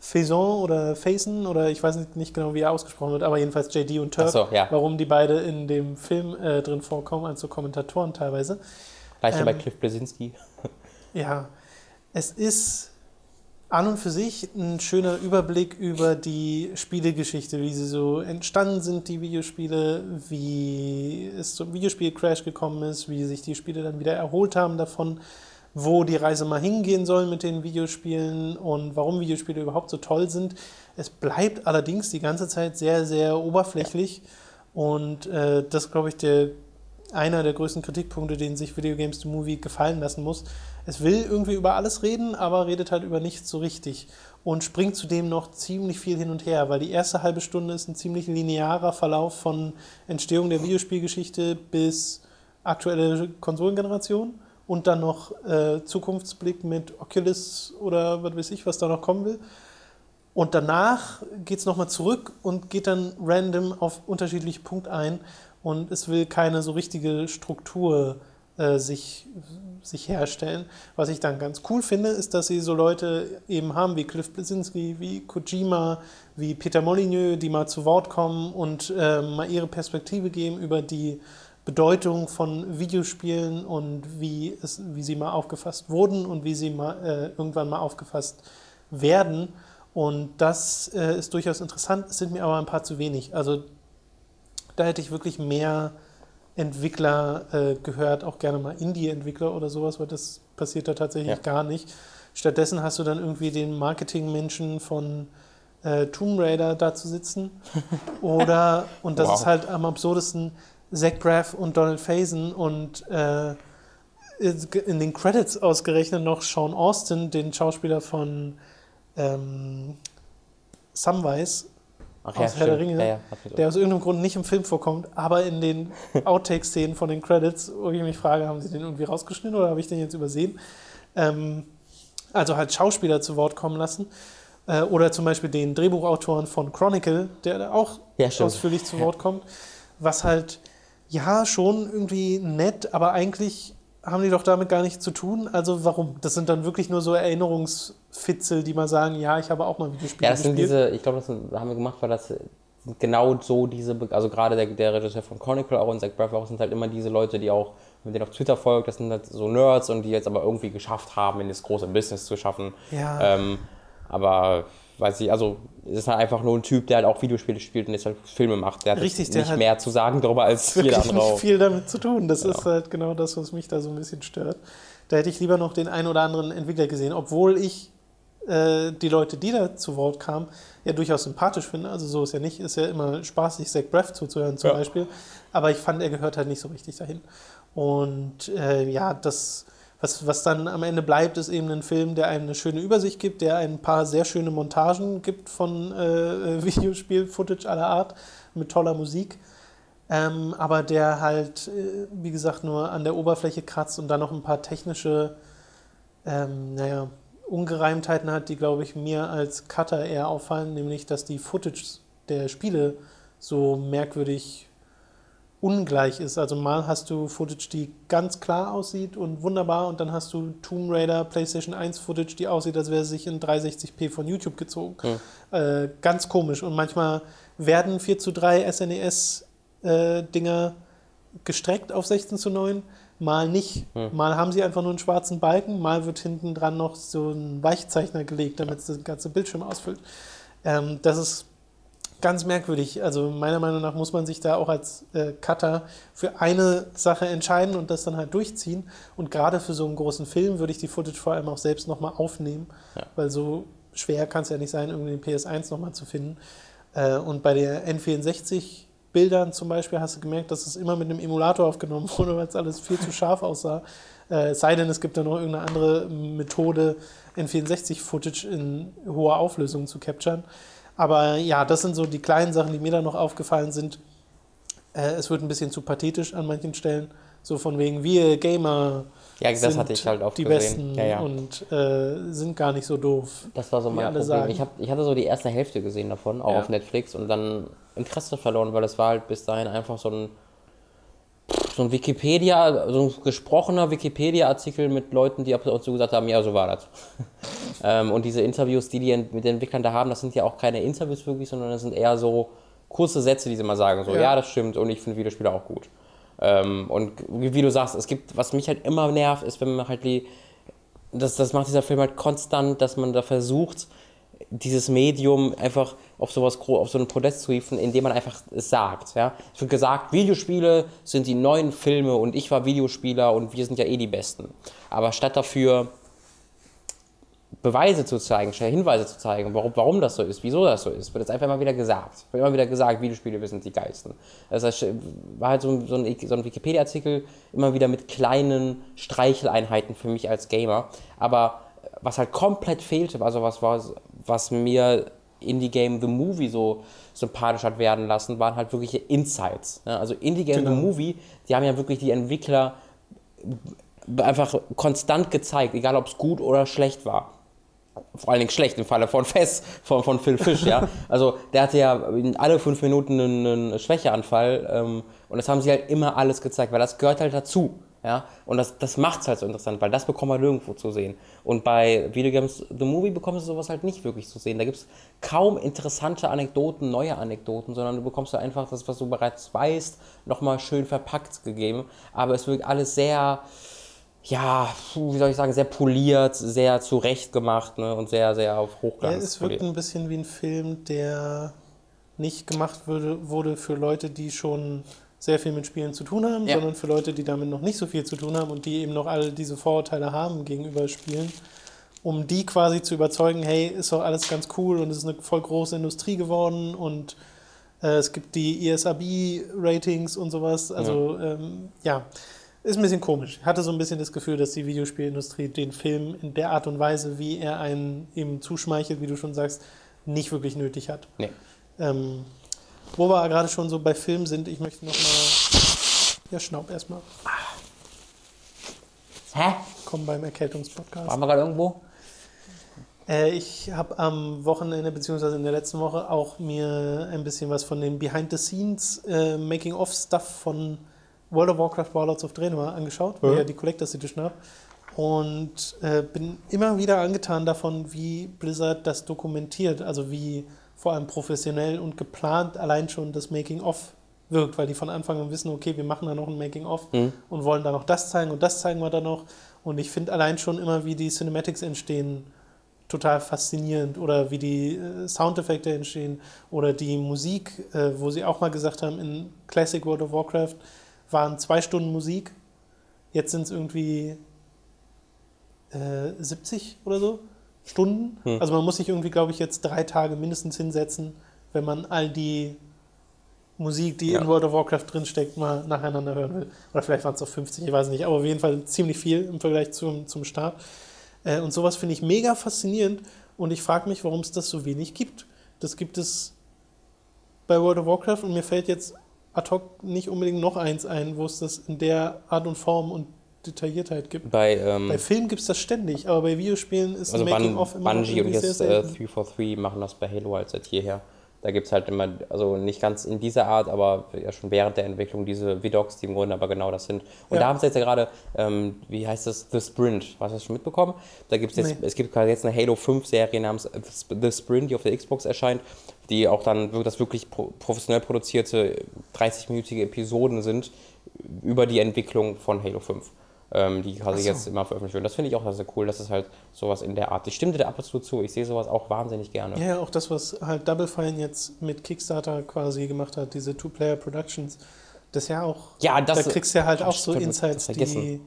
Faison oder Faison oder ich weiß nicht, nicht, genau, wie er ausgesprochen wird, aber jedenfalls JD und Turk, so, ja. warum die beide in dem Film äh, drin vorkommen, als so Kommentatoren teilweise. Gleich ähm, bei Cliff Blesinski. ja, es ist an und für sich ein schöner Überblick über die Spielegeschichte, wie sie so entstanden sind, die Videospiele, wie es zum Videospiel-Crash gekommen ist, wie sich die Spiele dann wieder erholt haben davon wo die Reise mal hingehen soll mit den Videospielen und warum Videospiele überhaupt so toll sind. Es bleibt allerdings die ganze Zeit sehr, sehr oberflächlich und äh, das glaube ich der einer der größten Kritikpunkte, den sich Video Games the Movie gefallen lassen muss. Es will irgendwie über alles reden, aber redet halt über nichts so richtig und springt zudem noch ziemlich viel hin und her, weil die erste halbe Stunde ist ein ziemlich linearer Verlauf von Entstehung der Videospielgeschichte bis aktuelle Konsolengeneration und dann noch äh, Zukunftsblick mit Oculus oder was weiß ich, was da noch kommen will. Und danach geht es nochmal zurück und geht dann random auf unterschiedliche Punkte ein und es will keine so richtige Struktur äh, sich, sich herstellen. Was ich dann ganz cool finde, ist, dass sie so Leute eben haben wie Cliff Blasinski, wie Kojima, wie Peter Molyneux, die mal zu Wort kommen und äh, mal ihre Perspektive geben über die Bedeutung von Videospielen und wie, es, wie sie mal aufgefasst wurden und wie sie mal, äh, irgendwann mal aufgefasst werden. Und das äh, ist durchaus interessant, es sind mir aber ein paar zu wenig. Also da hätte ich wirklich mehr Entwickler äh, gehört, auch gerne mal Indie-Entwickler oder sowas, weil das passiert da tatsächlich ja. gar nicht. Stattdessen hast du dann irgendwie den Marketingmenschen von äh, Tomb Raider da zu sitzen. Oder, und das wow. ist halt am absurdesten, Zach Braff und Donald Faison und äh, in den Credits ausgerechnet noch Sean Austin, den Schauspieler von ähm, Samwise Ach, aus ja, Herr der Ringe, ja, ja, der aus irgendeinem Grund nicht im Film vorkommt, aber in den Outtake-Szenen von den Credits, wo ich mich frage, haben sie den irgendwie rausgeschnitten oder habe ich den jetzt übersehen? Ähm, also halt Schauspieler zu Wort kommen lassen. Äh, oder zum Beispiel den Drehbuchautoren von Chronicle, der auch ausführlich zu Wort kommt. Was halt ja, schon irgendwie nett, aber eigentlich haben die doch damit gar nichts zu tun. Also warum? Das sind dann wirklich nur so Erinnerungsfitzel, die mal sagen, ja, ich habe auch mal Videospiele Ja, das sind diese, ich glaube, das haben wir gemacht, weil das genau so diese, also gerade der, der Regisseur von Chronicle auch und Zach Braff auch sind halt immer diese Leute, die auch, mit denen auf Twitter folgt, das sind halt so Nerds und die jetzt aber irgendwie geschafft haben, in das große Business zu schaffen. Ja. Ähm, aber weiß ich, also ist halt einfach nur ein Typ, der halt auch Videospiele spielt und jetzt halt Filme macht. Der hat Richtig, jetzt der nicht hat mehr zu sagen darüber als jeder andere. nicht viel damit zu tun. Das Genau. ist halt genau das, was mich da so ein bisschen stört. Da hätte ich lieber noch den einen oder anderen Entwickler gesehen, obwohl ich äh, die Leute, die da zu Wort kamen, ja durchaus sympathisch finde. Also so ist ja nicht, ist ja immer spaßig, Zach Braff zuzuhören zum Ja. Beispiel. Aber ich fand, er gehört halt nicht so richtig dahin. Und äh, ja, das, was, was dann am Ende bleibt, ist eben ein Film, der einem eine schöne Übersicht gibt, der ein paar sehr schöne Montagen gibt von äh, Videospiel-Footage aller Art mit toller Musik. Ähm, aber der halt, äh, wie gesagt, nur an der Oberfläche kratzt und dann noch ein paar technische, ähm, naja, Ungereimtheiten hat, die, glaube ich, mir als Cutter eher auffallen, nämlich, dass die Footage der Spiele so merkwürdig ungleich ist. Also mal hast du Footage, die ganz klar aussieht und wunderbar und dann hast du Tomb Raider PlayStation 1 Footage, die aussieht, als wäre sie sich in 360p von YouTube gezogen. Äh, ganz komisch und manchmal werden 4 zu 3 SNES äh, Dinger gestreckt auf 16 zu 9, mal nicht. Mal haben sie einfach nur einen schwarzen Balken, mal wird hinten dran noch so ein Weichzeichner gelegt, damit es den ganzen Bildschirm ausfüllt. Ähm, das ist ganz merkwürdig. Also meiner Meinung nach muss man sich da auch als äh, Cutter für eine Sache entscheiden und das dann halt durchziehen. Und gerade für so einen großen Film würde ich die Footage vor allem auch selbst nochmal aufnehmen, Ja. weil so schwer kann es ja nicht sein, irgendwie den PS1 nochmal zu finden. Äh, und bei der N64 Bildern zum Beispiel hast du gemerkt, dass es immer mit einem Emulator aufgenommen wurde, weil es alles viel zu scharf aussah. Äh, es sei denn, es gibt da noch irgendeine andere Methode, N64-Footage in hoher Auflösung zu capturen. Aber ja, das sind so die kleinen Sachen, die mir da noch aufgefallen sind. Äh, es wird ein bisschen zu pathetisch an manchen Stellen. So von wegen, wir Gamer Ja, das sind hatte ich halt oft die gesehen. Besten Ja, ja. und äh, sind gar nicht so doof. Das war so mein Problem. sagen. Ich, hab, ich hatte so die erste Hälfte gesehen davon, auch Ja. auf Netflix, und dann Interesse verloren, weil es war halt bis dahin einfach so ein, so ein Wikipedia, so ein gesprochener Wikipedia-Artikel mit Leuten, die ab und zu gesagt haben, ja, so war das. ähm, und diese Interviews, die die mit den Entwicklern da haben, das sind ja auch keine Interviews wirklich, sondern das sind eher so kurze Sätze, die sie mal sagen, so, Ja. ja, das stimmt und ich finde Videospiele auch gut. Ähm, und wie du sagst, es gibt, was mich halt immer nervt, ist, wenn man halt die, das, das macht dieser Film halt konstant, dass man da versucht, dieses Medium einfach auf sowas auf so einen Podest zu hieven, indem man einfach es sagt. Ja? Es wird gesagt, Videospiele sind die neuen Filme und ich war Videospieler und wir sind ja eh die Besten. Aber statt dafür Beweise zu zeigen, schnell Hinweise zu zeigen, warum, warum das so ist, wieso das so ist, wird jetzt einfach immer wieder gesagt. Wird immer wieder gesagt, Videospiele, wir sind die Geilsten. Das heißt, war halt so ein, so ein, so ein Wikipedia-Artikel immer wieder mit kleinen Streicheleinheiten für mich als Gamer. Aber was halt komplett fehlte, also was, was, was mir Indie Game The Movie so sympathisch hat werden lassen, waren halt wirkliche Insights. Ja, also Indie Game Genau. The Movie, die haben ja wirklich die Entwickler einfach konstant gezeigt, egal ob es gut oder schlecht war. Vor allen Dingen schlecht im Falle von Fess, von, von Phil Fish, ja. Also der hatte ja alle fünf Minuten einen, einen Schwächeanfall ähm, und das haben sie halt immer alles gezeigt, weil das gehört halt dazu. Ja, und das, das macht es halt so interessant, weil das bekommt man nirgendwo zu sehen. Und bei Videogames The Movie bekommst du sowas halt nicht wirklich zu sehen. Da gibt es kaum interessante Anekdoten, neue Anekdoten, sondern du bekommst da einfach das, was du bereits weißt, nochmal schön verpackt gegeben. Aber es wirkt alles sehr, ja, wie soll ich sagen, sehr poliert, sehr zurecht gemacht ne? und sehr, sehr auf Ja, Hochglanz es wirkt ein bisschen wie ein Film, der nicht gemacht wurde, wurde für Leute, die schon sehr viel mit Spielen zu tun haben, Ja. sondern für Leute, die damit noch nicht so viel zu tun haben und die eben noch alle diese Vorurteile haben gegenüber Spielen, um die quasi zu überzeugen, hey, ist doch alles ganz cool und es ist eine voll große Industrie geworden und äh, es gibt die ESRB-Ratings und sowas. Also ähm, ja, ist ein bisschen komisch. Ich hatte so ein bisschen das Gefühl, dass die Videospielindustrie den Film in der Art und Weise, wie er einen eben zuschmeichelt, wie du schon sagst, nicht wirklich nötig hat. Nee. Ähm, wo wir gerade schon so bei Film sind, ich möchte noch mal. Ja, schnaub erstmal. Hä? Komm beim Erkältungspodcast. Waren wir gerade irgendwo? Äh, ich habe am Wochenende beziehungsweise in der letzten Woche auch mir ein bisschen was von dem Behind the Scenes äh, Making of Stuff von World of Warcraft Warlords of Draenor angeschaut, weil Mhm. ich ja die Collectors Edition habe. Und äh, bin immer wieder angetan davon, wie Blizzard das dokumentiert, also wie vor allem professionell und geplant allein schon das Making of wirkt, weil die von Anfang an wissen, okay, wir machen da noch ein Making of Mhm. und wollen da noch das zeigen und das zeigen wir da noch. Und ich finde allein schon immer, wie die Cinematics entstehen, total faszinierend. Oder wie die äh, Soundeffekte entstehen oder die Musik, äh, wo sie auch mal gesagt haben, in Classic World of Warcraft waren zwei Stunden Musik, jetzt sind es irgendwie äh, 70 oder so Stunden. Hm. Also man muss sich irgendwie, glaube ich, jetzt drei Tage mindestens hinsetzen, wenn man all die Musik, die ja. in World of Warcraft drinsteckt, mal nacheinander hören will. Oder vielleicht waren es auch 50, ich weiß nicht, aber auf jeden Fall ziemlich viel im Vergleich zum, zum Start. Äh, und sowas finde ich mega faszinierend und ich frage mich, warum es das so wenig gibt. Das gibt es bei World of Warcraft und mir fällt jetzt ad hoc nicht unbedingt noch eins ein, wo es das in der Art und Form und Detailliertheit gibt. Bei, ähm, bei Filmen gibt es das ständig, aber bei Videospielen ist also Making-of immer Bungie und jetzt äh, 343 machen das bei Halo halt seit hierher. Da gibt es halt immer, also nicht ganz in dieser Art, aber ja schon während der Entwicklung diese Vidocs, die im Grunde aber genau das sind. Und ja. da haben sie jetzt ja gerade, ähm, wie heißt das, The Sprint, hast du das schon mitbekommen? Da gibt's jetzt, nee. es gibt quasi jetzt eine Halo 5 Serie namens The Sprint, die auf der Xbox erscheint, die auch dann das wirklich professionell produzierte 30-minütige Episoden sind über die Entwicklung von Halo 5 ähm, die quasi so. jetzt immer veröffentlicht werden. Das finde ich auch sehr cool, dass es halt sowas in der Art. Ich stimme dir absolut zu. Ich sehe sowas auch wahnsinnig gerne. Ja, auch das, was halt Double Fine jetzt mit Kickstarter quasi gemacht hat, diese Two-Player Productions, das ja auch. Ja, das, da kriegst du ja halt auch so Insights, die,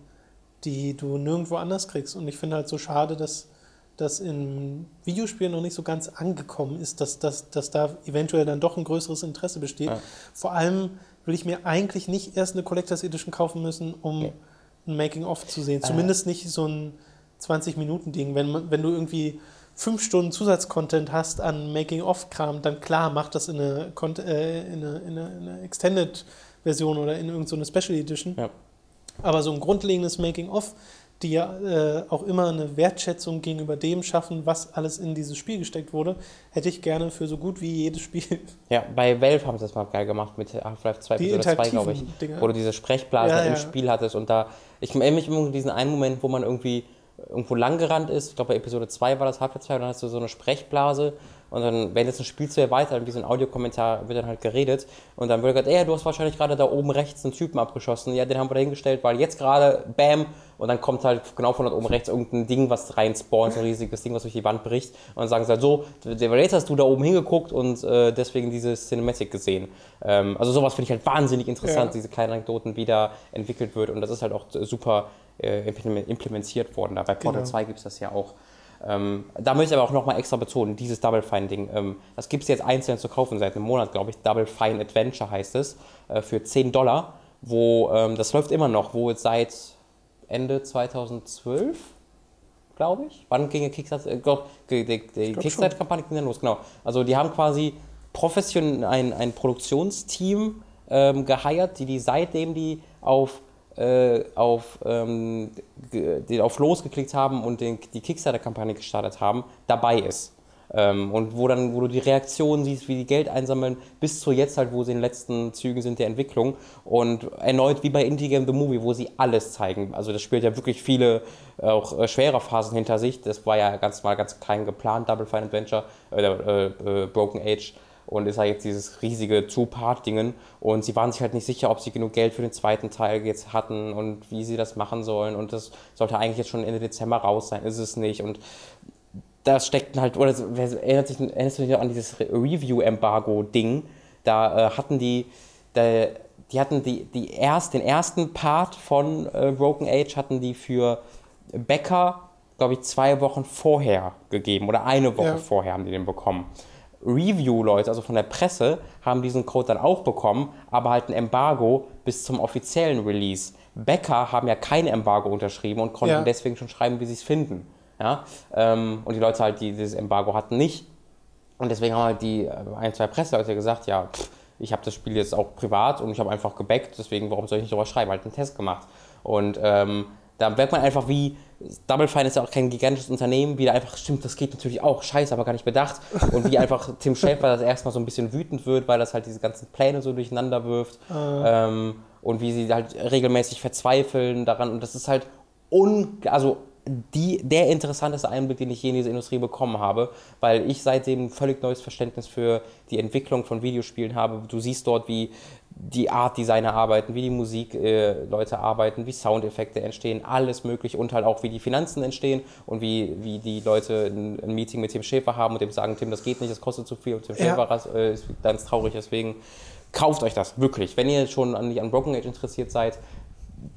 die du nirgendwo anders kriegst. Und ich finde halt so schade, dass das in Videospielen noch nicht so ganz angekommen ist, dass, dass, dass da eventuell dann doch ein größeres Interesse besteht. Ja. Vor allem will ich mir eigentlich nicht erst eine Collectors Edition kaufen müssen, um. Ja ein Making-of zu sehen. Äh. Zumindest nicht so ein 20-Minuten-Ding. Wenn, wenn du irgendwie fünf Stunden Zusatzcontent hast an Making-of-Kram, dann klar, mach das in eine, äh, in eine, in eine, in eine Extended-Version oder in irgendeine so Special Edition. Ja. Aber so ein grundlegendes Making-of die ja äh, auch immer eine Wertschätzung gegenüber dem schaffen, was alles in dieses Spiel gesteckt wurde, hätte ich gerne für so gut wie jedes Spiel. Ja, bei Valve haben sie das mal geil gemacht mit Half-Life 2 oder 2, glaube ich, Dinge. wo du diese Sprechblase ja, im ja. Spiel hattest und da, ich erinnere mich immer an diesen einen Moment, wo man irgendwie irgendwo langgerannt ist, ich glaube bei Episode 2 war das Half-Life 2 und dann hast du so eine Sprechblase und dann, wenn jetzt ein Spiel zu erweitert und diesen Audiokommentar wird dann halt geredet und dann wird gesagt, ey, du hast wahrscheinlich gerade da oben rechts einen Typen abgeschossen. Ja, den haben wir da hingestellt, weil jetzt gerade, bam, und dann kommt halt genau von dort oben rechts irgendein Ding, was rein spawnt, so ein riesiges Ding, was durch die Wand bricht. Und dann sagen sie halt so, jetzt hast du da oben hingeguckt und äh, deswegen diese Cinematic gesehen. Ähm, also sowas finde ich halt wahnsinnig interessant, ja. diese kleinen Anekdoten, wie da entwickelt wird. Und das ist halt auch super äh, implementiert worden. Da bei Portal genau. 2 gibt es das ja auch. Ähm, da möchte ich aber auch nochmal extra betonen, dieses Double Fine Ding, ähm, das gibt es jetzt einzeln zu kaufen seit einem Monat, glaube ich. Double Fine Adventure heißt es, äh, für 10 Dollar, wo, ähm, das läuft immer noch, wo seit Ende 2012, glaube ich, wann ging die Kickstarter, äh, die, die, die Kickstarter-Kampagne ging dann los, genau. Also die haben quasi professionell ein, ein Produktionsteam ähm, geheiert, die die seitdem die auf äh, auf, ähm, die auf losgeklickt haben und den, die Kickstarter-Kampagne gestartet haben, dabei ist. Ähm, und wo dann, wo du die Reaktionen siehst, wie die Geld einsammeln, bis zu jetzt halt, wo sie in den letzten Zügen sind der Entwicklung. Und erneut wie bei Indie Game The Movie, wo sie alles zeigen. Also das spielt ja wirklich viele auch äh, schwere Phasen hinter sich. Das war ja ganz mal ganz klein geplant, Double Fine Adventure, äh, äh, Broken Age und ist halt jetzt dieses riesige Two-Part-Dingen und sie waren sich halt nicht sicher, ob sie genug Geld für den zweiten Teil jetzt hatten und wie sie das machen sollen und das sollte eigentlich jetzt schon Ende Dezember raus sein, ist es nicht und das steckt halt, oder erinnert sich, erinnerst du dich an dieses Review-Embargo-Ding, da äh, hatten die, da, die hatten die, die erst, den ersten Part von äh, Broken Age hatten die für Becker, glaube ich, zwei Wochen vorher gegeben oder eine Woche ja. vorher haben die den bekommen. Review-Leute, also von der Presse, haben diesen Code dann auch bekommen, aber halt ein Embargo bis zum offiziellen Release. Bäcker haben ja kein Embargo unterschrieben und konnten ja. deswegen schon schreiben, wie sie es finden. Ja? Ähm, und die Leute halt, die dieses Embargo hatten, nicht. Und deswegen haben halt die äh, ein, zwei Presseleute gesagt, ja, pff, ich habe das Spiel jetzt auch privat und ich habe einfach gebackt, deswegen warum soll ich nicht darüber schreiben? Halt einen Test gemacht. Und ähm, da merkt man einfach, wie Double Fine ist ja auch kein gigantisches Unternehmen, wie da einfach, stimmt, das geht natürlich auch, scheiße, aber gar nicht bedacht. Und wie einfach Tim Schäfer das erstmal so ein bisschen wütend wird, weil das halt diese ganzen Pläne so durcheinander wirft. Uh. Ähm, und wie sie halt regelmäßig verzweifeln daran. Und das ist halt un, also die, der interessanteste Einblick, den ich je in diese Industrie bekommen habe, weil ich seitdem ein völlig neues Verständnis für die Entwicklung von Videospielen habe. Du siehst dort, wie die Art-Designer arbeiten, wie die Musikleute äh, arbeiten, wie Soundeffekte entstehen, alles möglich und halt auch wie die Finanzen entstehen und wie, wie die Leute ein, ein Meeting mit Tim Schäfer haben und dem sagen, Tim, das geht nicht, das kostet zu viel und Tim ja. Schäfer äh, ist ganz traurig, deswegen kauft euch das, wirklich. Wenn ihr schon an, an Broken Age interessiert seid,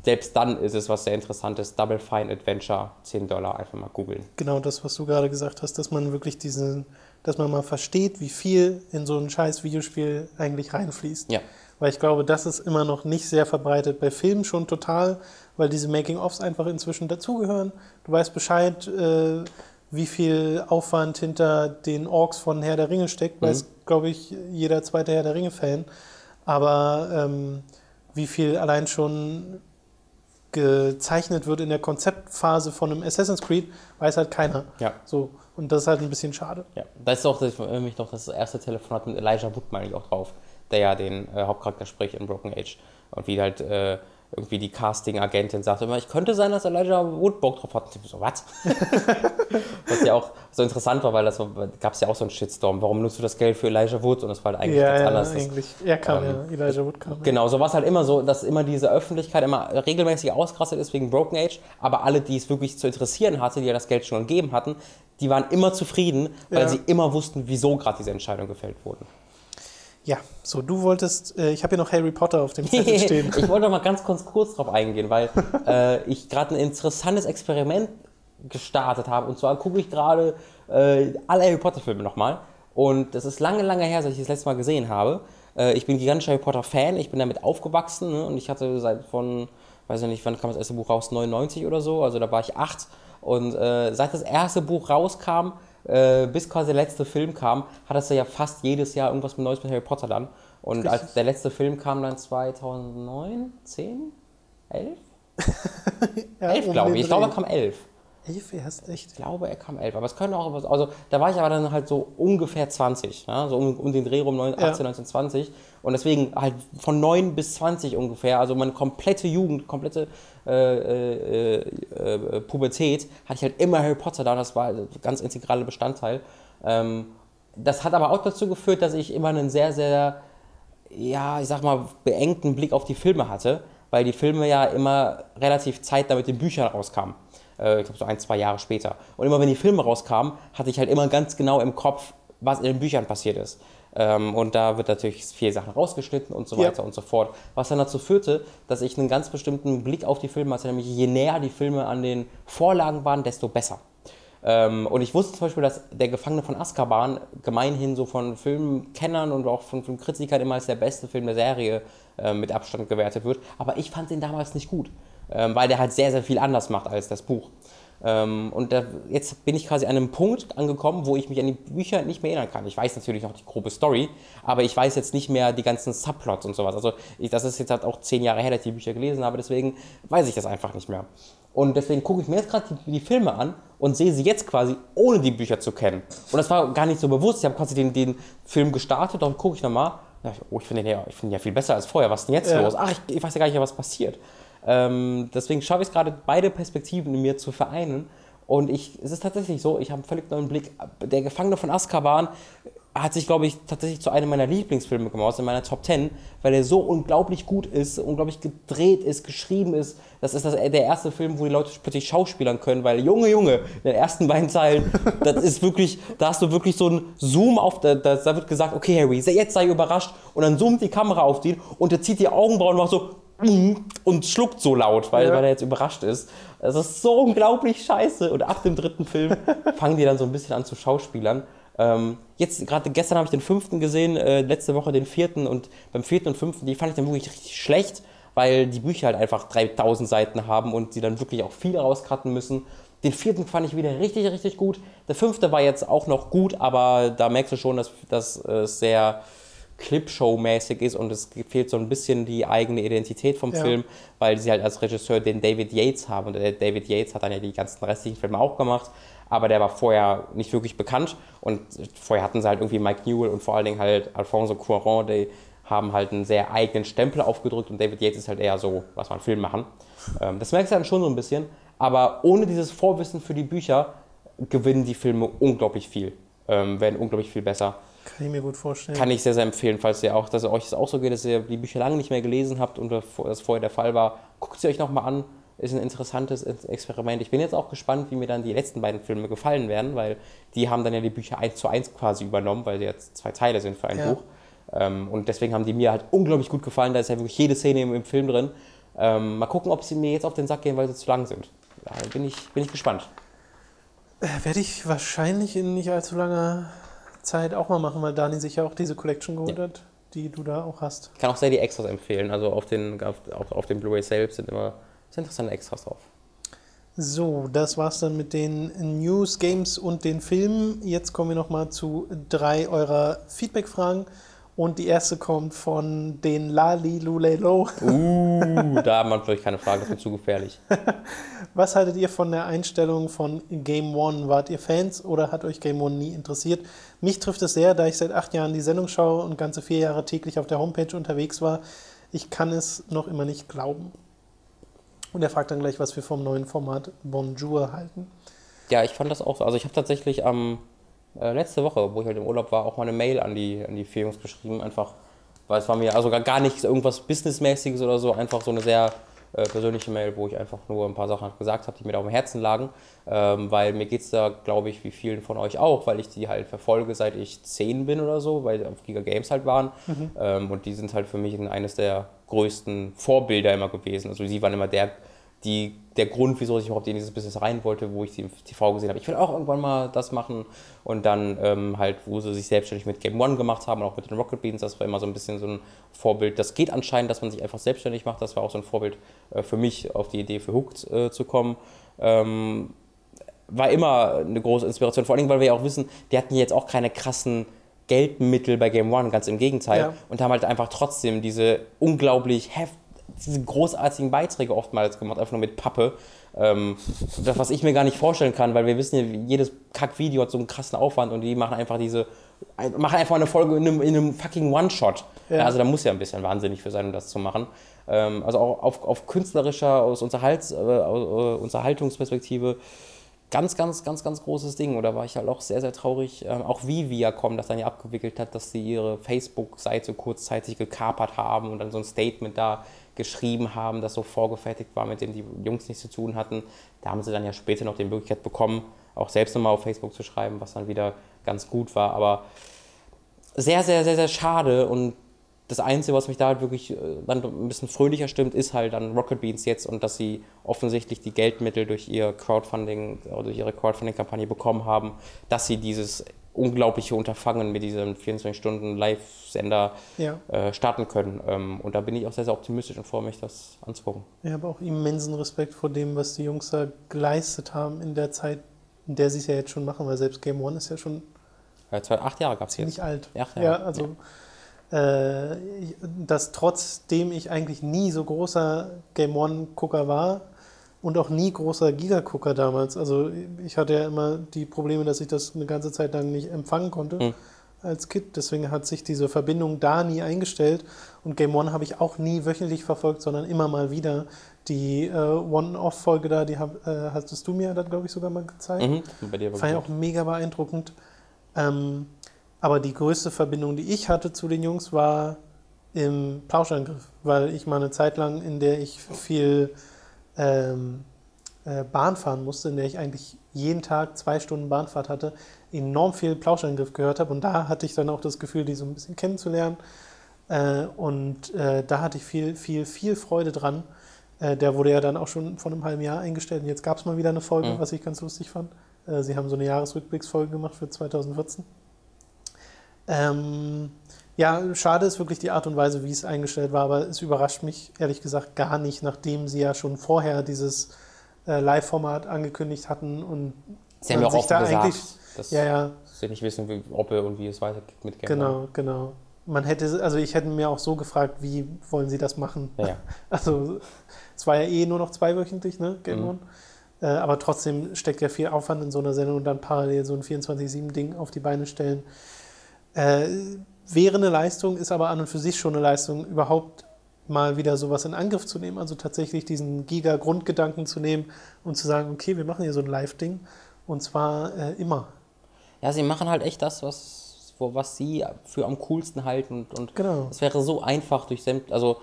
selbst dann ist es was sehr Interessantes. Double Fine Adventure, 10 Dollar, einfach mal googeln. Genau das, was du gerade gesagt hast, dass man wirklich diesen, dass man mal versteht, wie viel in so ein scheiß Videospiel eigentlich reinfließt. Ja. Weil ich glaube, das ist immer noch nicht sehr verbreitet. Bei Filmen schon total, weil diese Making-ofs einfach inzwischen dazugehören. Du weißt Bescheid, äh, wie viel Aufwand hinter den Orks von Herr der Ringe steckt, mhm. weiß, glaube ich, jeder zweite Herr der Ringe-Fan. Aber ähm, wie viel allein schon gezeichnet wird in der Konzeptphase von einem Assassin's Creed, weiß halt keiner. Ja. So, und das ist halt ein bisschen schade. Ja, da ist auch das, mich doch das erste Telefonat mit Elijah Wood, meine ich, auch drauf, der ja den äh, Hauptcharakter spricht in Broken Age. Und wie halt äh, irgendwie die Casting-Agentin sagt immer, ich könnte sein, dass Elijah Wood Bock drauf hat. Und ich so, was? was ja auch so interessant war, weil das gab es ja auch so einen Shitstorm. Warum nutzt du das Geld für Elijah Wood? Und das war halt eigentlich ja, ganz ja, anders. Eigentlich. Er kam ähm, ja, Elijah Wood kam. Genau, so war es halt immer so, dass immer diese Öffentlichkeit immer regelmäßig ausgerastet ist wegen Broken Age, aber alle, die es wirklich zu interessieren hatte, die ja das Geld schon gegeben hatten, die waren immer zufrieden, weil ja. sie immer wussten, wieso gerade diese Entscheidung gefällt wurde. Ja, so du wolltest, äh, ich habe hier noch Harry Potter auf dem Zettel stehen. ich wollte noch mal ganz kurz, kurz drauf eingehen, weil äh, ich gerade ein interessantes Experiment gestartet habe. Und zwar gucke ich gerade äh, alle Harry Potter Filme nochmal. Und das ist lange, lange her, seit ich das letzte Mal gesehen habe. Äh, ich bin gigantischer Harry Potter Fan, ich bin damit aufgewachsen ne? und ich hatte seit von, weiß ich nicht, wann kam das erste Buch raus, 99 oder so, also da war ich acht. Und äh, seit das erste Buch rauskam, äh, bis quasi der letzte Film kam, hat es ja fast jedes Jahr irgendwas mit Neues mit Harry Potter dann. Und Richtig. als der letzte Film kam dann 2009, 10, 11? ja, 11 glaube ich. Ich glaube, er kam 11. 11 erst echt? Ich glaube, er kam 11. Aber es könnte auch was. Also, da war ich aber dann halt so ungefähr 20. Ne? So um, um den Dreh rum 18, ja. 19, 20. Und deswegen halt von 9 bis 20 ungefähr. Also meine komplette Jugend, komplette äh, äh, äh, Pubertät hatte ich halt immer Harry Potter da das war ein ganz integraler Bestandteil. Ähm, das hat aber auch dazu geführt, dass ich immer einen sehr, sehr, ja, ich sag mal, beengten Blick auf die Filme hatte, weil die Filme ja immer relativ Zeit damit den Büchern rauskamen. Äh, ich glaube, so ein, zwei Jahre später. Und immer wenn die Filme rauskamen, hatte ich halt immer ganz genau im Kopf, was in den Büchern passiert ist. Ähm, und da wird natürlich viele Sachen rausgeschnitten und so weiter ja. und so fort. Was dann dazu führte, dass ich einen ganz bestimmten Blick auf die Filme hatte, nämlich je näher die Filme an den Vorlagen waren, desto besser. Ähm, und ich wusste zum Beispiel, dass Der Gefangene von Azkaban gemeinhin so von Filmkennern und auch von Filmkritikern immer als der beste Film der Serie äh, mit Abstand gewertet wird. Aber ich fand den damals nicht gut, ähm, weil der halt sehr, sehr viel anders macht als das Buch. Ähm, und da, jetzt bin ich quasi an einem Punkt angekommen, wo ich mich an die Bücher nicht mehr erinnern kann. Ich weiß natürlich noch die grobe Story, aber ich weiß jetzt nicht mehr die ganzen Subplots und sowas. Also ich, das ist jetzt halt auch zehn Jahre her, dass ich die Bücher gelesen habe, deswegen weiß ich das einfach nicht mehr. Und deswegen gucke ich mir jetzt gerade die, die, Filme an und sehe sie jetzt quasi, ohne die Bücher zu kennen. Und das war gar nicht so bewusst. Ich habe quasi den, den Film gestartet und gucke ich nochmal. Oh, ich finde den, ja, find den ja viel besser als vorher. Was ist denn jetzt ja. los? Ach, ich, ich weiß ja gar nicht, was passiert. Ähm, deswegen schaffe ich es gerade, beide Perspektiven in mir zu vereinen. Und ich, es ist tatsächlich so, ich habe einen völlig neuen Blick. Der Gefangene von Azkaban hat sich, glaube ich, tatsächlich zu einem meiner Lieblingsfilme gemacht, in meiner Top 10, weil er so unglaublich gut ist, unglaublich gedreht ist, geschrieben ist. Das ist das, der erste Film, wo die Leute plötzlich schauspielern können, weil Junge, Junge, in den ersten beiden Zeilen, das ist wirklich, da hast du wirklich so einen Zoom auf, da, da wird gesagt, okay Harry, jetzt sei überrascht und dann zoomt die Kamera auf den und er zieht die Augenbrauen und macht so und schluckt so laut, weil, ja. weil er jetzt überrascht ist. Das ist so unglaublich scheiße. Und ab dem dritten Film fangen die dann so ein bisschen an zu schauspielern. Ähm, jetzt, gerade gestern habe ich den fünften gesehen, äh, letzte Woche den vierten und beim vierten und fünften, die fand ich dann wirklich richtig schlecht, weil die Bücher halt einfach 3000 Seiten haben und sie dann wirklich auch viel rauscutten müssen. Den vierten fand ich wieder richtig, richtig gut. Der fünfte war jetzt auch noch gut, aber da merkst du schon, dass das äh, sehr Clipshow-mäßig ist und es fehlt so ein bisschen die eigene Identität vom ja. Film, weil sie halt als Regisseur den David Yates haben und der David Yates hat dann ja die ganzen restlichen Filme auch gemacht, aber der war vorher nicht wirklich bekannt und vorher hatten sie halt irgendwie Mike Newell und vor allen Dingen halt Alfonso Cuarón, die haben halt einen sehr eigenen Stempel aufgedrückt und David Yates ist halt eher so, was man Film machen. Ähm, das merkst du dann schon so ein bisschen, aber ohne dieses Vorwissen für die Bücher gewinnen die Filme unglaublich viel, ähm, werden unglaublich viel besser. Kann ich mir gut vorstellen. Kann ich sehr, sehr empfehlen, falls ihr auch, dass ihr euch das auch so geht, dass ihr die Bücher lange nicht mehr gelesen habt und das vorher der Fall war. Guckt sie euch nochmal an. Ist ein interessantes Experiment. Ich bin jetzt auch gespannt, wie mir dann die letzten beiden Filme gefallen werden, weil die haben dann ja die Bücher eins zu eins quasi übernommen, weil sie jetzt zwei Teile sind für ein ja. Buch. Ähm, und deswegen haben die mir halt unglaublich gut gefallen. Da ist ja wirklich jede Szene im, im Film drin. Ähm, mal gucken, ob sie mir jetzt auf den Sack gehen, weil sie zu lang sind. Da bin ich, bin ich gespannt. Äh, Werde ich wahrscheinlich in nicht allzu langer Zeit auch mal machen, weil Dani sich ja auch diese Collection geholt ja. hat, die du da auch hast. Ich kann auch sehr die Extras empfehlen. Also auf den, auf, auf, den Blu-ray selbst sind immer sehr interessante Extras drauf. So, das war's dann mit den News, Games und den Filmen. Jetzt kommen wir nochmal zu drei eurer Feedback-Fragen. Und die erste kommt von den Lali Lulelo. Uh, da haben wir natürlich keine Frage, das ist zu gefährlich. Was haltet ihr von der Einstellung von Game One? Wart ihr Fans oder hat euch Game One nie interessiert? Mich trifft es sehr, da ich seit acht Jahren die Sendung schaue und ganze vier Jahre täglich auf der Homepage unterwegs war. Ich kann es noch immer nicht glauben. Und er fragt dann gleich, was wir vom neuen Format Bonjour halten. Ja, ich fand das auch so. Also ich habe tatsächlich am äh, letzte Woche, wo ich halt im Urlaub war, auch mal eine Mail an die, an die Jungs geschrieben, einfach, weil es war mir also gar, gar nicht irgendwas Businessmäßiges oder so, einfach so eine sehr äh, persönliche Mail, wo ich einfach nur ein paar Sachen gesagt habe, die mir da auf dem Herzen lagen, ähm, weil mir geht es da, glaube ich, wie vielen von euch auch, weil ich die halt verfolge, seit ich zehn bin oder so, weil auf Giga Games halt waren mhm. ähm, und die sind halt für mich eines der größten Vorbilder immer gewesen. Also sie waren immer der die, der Grund, wieso ich überhaupt in dieses Business rein wollte, wo ich sie im TV gesehen habe. Ich will auch irgendwann mal das machen und dann ähm, halt, wo sie sich selbstständig mit Game One gemacht haben und auch mit den Rocket Beans, das war immer so ein bisschen so ein Vorbild. Das geht anscheinend, dass man sich einfach selbstständig macht. Das war auch so ein Vorbild äh, für mich, auf die Idee für Hooked äh, zu kommen. Ähm, war immer eine große Inspiration, vor allem, weil wir ja auch wissen, die hatten jetzt auch keine krassen Geldmittel bei Game One, ganz im Gegenteil, ja. und haben halt einfach trotzdem diese unglaublich heftig diese großartigen Beiträge oftmals gemacht, einfach nur mit Pappe. Ähm, das, was ich mir gar nicht vorstellen kann, weil wir wissen ja, jedes Kack-Video hat so einen krassen Aufwand und die machen einfach diese, machen einfach eine Folge in einem, in einem fucking One-Shot. Ja. Also da muss ja ein bisschen wahnsinnig für sein, um das zu machen. Ähm, also auch auf, auf künstlerischer, aus Unterhalts, äh, äh Unterhaltungsperspektive ganz, ganz, ganz, ganz großes Ding. Oder war ich halt auch sehr, sehr traurig, ähm, auch wie Viacom das dann ja abgewickelt hat, dass sie ihre Facebook-Seite kurzzeitig gekapert haben und dann so ein Statement da geschrieben haben, das so vorgefertigt war, mit dem die Jungs nichts zu tun hatten. Da haben sie dann ja später noch die Möglichkeit bekommen, auch selbst nochmal auf Facebook zu schreiben, was dann wieder ganz gut war. Aber sehr, sehr, sehr, sehr schade und das Einzige, was mich da halt wirklich äh, dann ein bisschen fröhlicher stimmt, ist halt dann Rocket Beans jetzt und dass sie offensichtlich die Geldmittel durch ihr Crowdfunding oder durch ihre Crowdfunding-Kampagne bekommen haben, dass sie dieses unglaubliche Unterfangen mit diesem 24-Stunden-Live-Sender ja. äh, starten können. Ähm, und da bin ich auch sehr, sehr optimistisch und freue mich, das anzugucken. Ich habe auch immensen Respekt vor dem, was die Jungs da geleistet haben in der Zeit, in der sie es ja jetzt schon machen, weil selbst Game One ist ja schon ja, zwei, acht Jahre gab es jetzt. Nicht alt. Acht Jahre. Ja, also ja. Äh, dass trotzdem ich eigentlich nie so großer Game One-Gucker war, und auch nie großer Gigagucker damals. Also ich hatte ja immer die Probleme, dass ich das eine ganze Zeit lang nicht empfangen konnte mhm. als Kind. Deswegen hat sich diese Verbindung da nie eingestellt. Und Game One habe ich auch nie wöchentlich verfolgt, sondern immer mal wieder. Die äh, One-Off-Folge da, die hab, äh, hattest du mir dann, glaube ich, sogar mal gezeigt. Mhm. Bei dir Fand ich auch mega beeindruckend. Ähm, aber die größte Verbindung, die ich hatte zu den Jungs, war im Plauschangriff, weil ich mal eine Zeit lang, in der ich viel ähm, äh, Bahn fahren musste, in der ich eigentlich jeden Tag zwei Stunden Bahnfahrt hatte, enorm viel Plauschangriff gehört habe. Und da hatte ich dann auch das Gefühl, die so ein bisschen kennenzulernen. Äh, und äh, da hatte ich viel, viel, viel Freude dran. Äh, der wurde ja dann auch schon vor einem halben Jahr eingestellt. Und jetzt gab es mal wieder eine Folge, mhm. was ich ganz lustig fand. Äh, sie haben so eine Jahresrückblicksfolge gemacht für 2014. Ähm, ja, schade ist wirklich die Art und Weise, wie es eingestellt war, aber es überrascht mich ehrlich gesagt gar nicht, nachdem sie ja schon vorher dieses äh, Live-Format angekündigt hatten und sie haben ja auch sich da gesagt, eigentlich, dass ja, ja, sie nicht wissen, wie, ob und wie es weitergeht mit Game Genau, genau. Man hätte, also ich hätte mir auch so gefragt, wie wollen sie das machen? Ja. Also es war ja eh nur noch zweiwöchentlich, ne, Game mhm. Äh, aber trotzdem steckt ja viel Aufwand in so einer Sendung und dann parallel so ein 24-7-Ding auf die Beine stellen. Äh, wäre eine Leistung, ist aber an und für sich schon eine Leistung, überhaupt mal wieder sowas in Angriff zu nehmen, also tatsächlich diesen Giga-Grundgedanken zu nehmen und zu sagen, okay, wir machen hier so ein Live-Ding und zwar äh, immer. Ja, sie machen halt echt das, was, was sie für am coolsten halten. Und, und Genau. es wäre so einfach durch sämt, also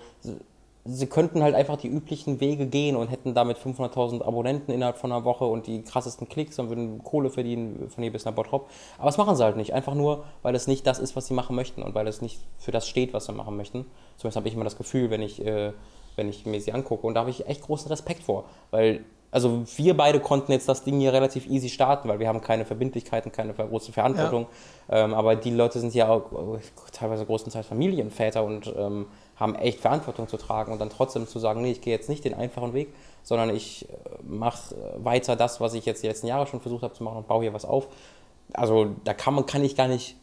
sie- könnten halt einfach die üblichen Wege gehen und hätten damit 500.000 Abonnenten innerhalb von einer Woche und die krassesten Klicks und würden Kohle verdienen von hier bis nach Bottrop. Aber das machen sie halt nicht. Einfach nur, weil es nicht das ist, was sie machen möchten und weil es nicht für das steht, was sie machen möchten. Zumindest habe ich immer das Gefühl, wenn ich, äh, wenn ich mir sie angucke. Und da habe ich echt großen Respekt vor. Weil, also wir beide konnten jetzt das Ding hier relativ easy starten, weil wir haben keine Verbindlichkeiten, keine große Verantwortung. Ähm, aber die Leute sind ja auch äh, teilweise größtenteils Familienväter und ähm, haben echt Verantwortung zu tragen und dann trotzdem zu sagen, nee, ich gehe jetzt nicht den einfachen Weg, sondern ich mache weiter das, was ich jetzt die letzten Jahre schon versucht habe zu machen und baue hier was auf. Also da kann man kann ich gar nicht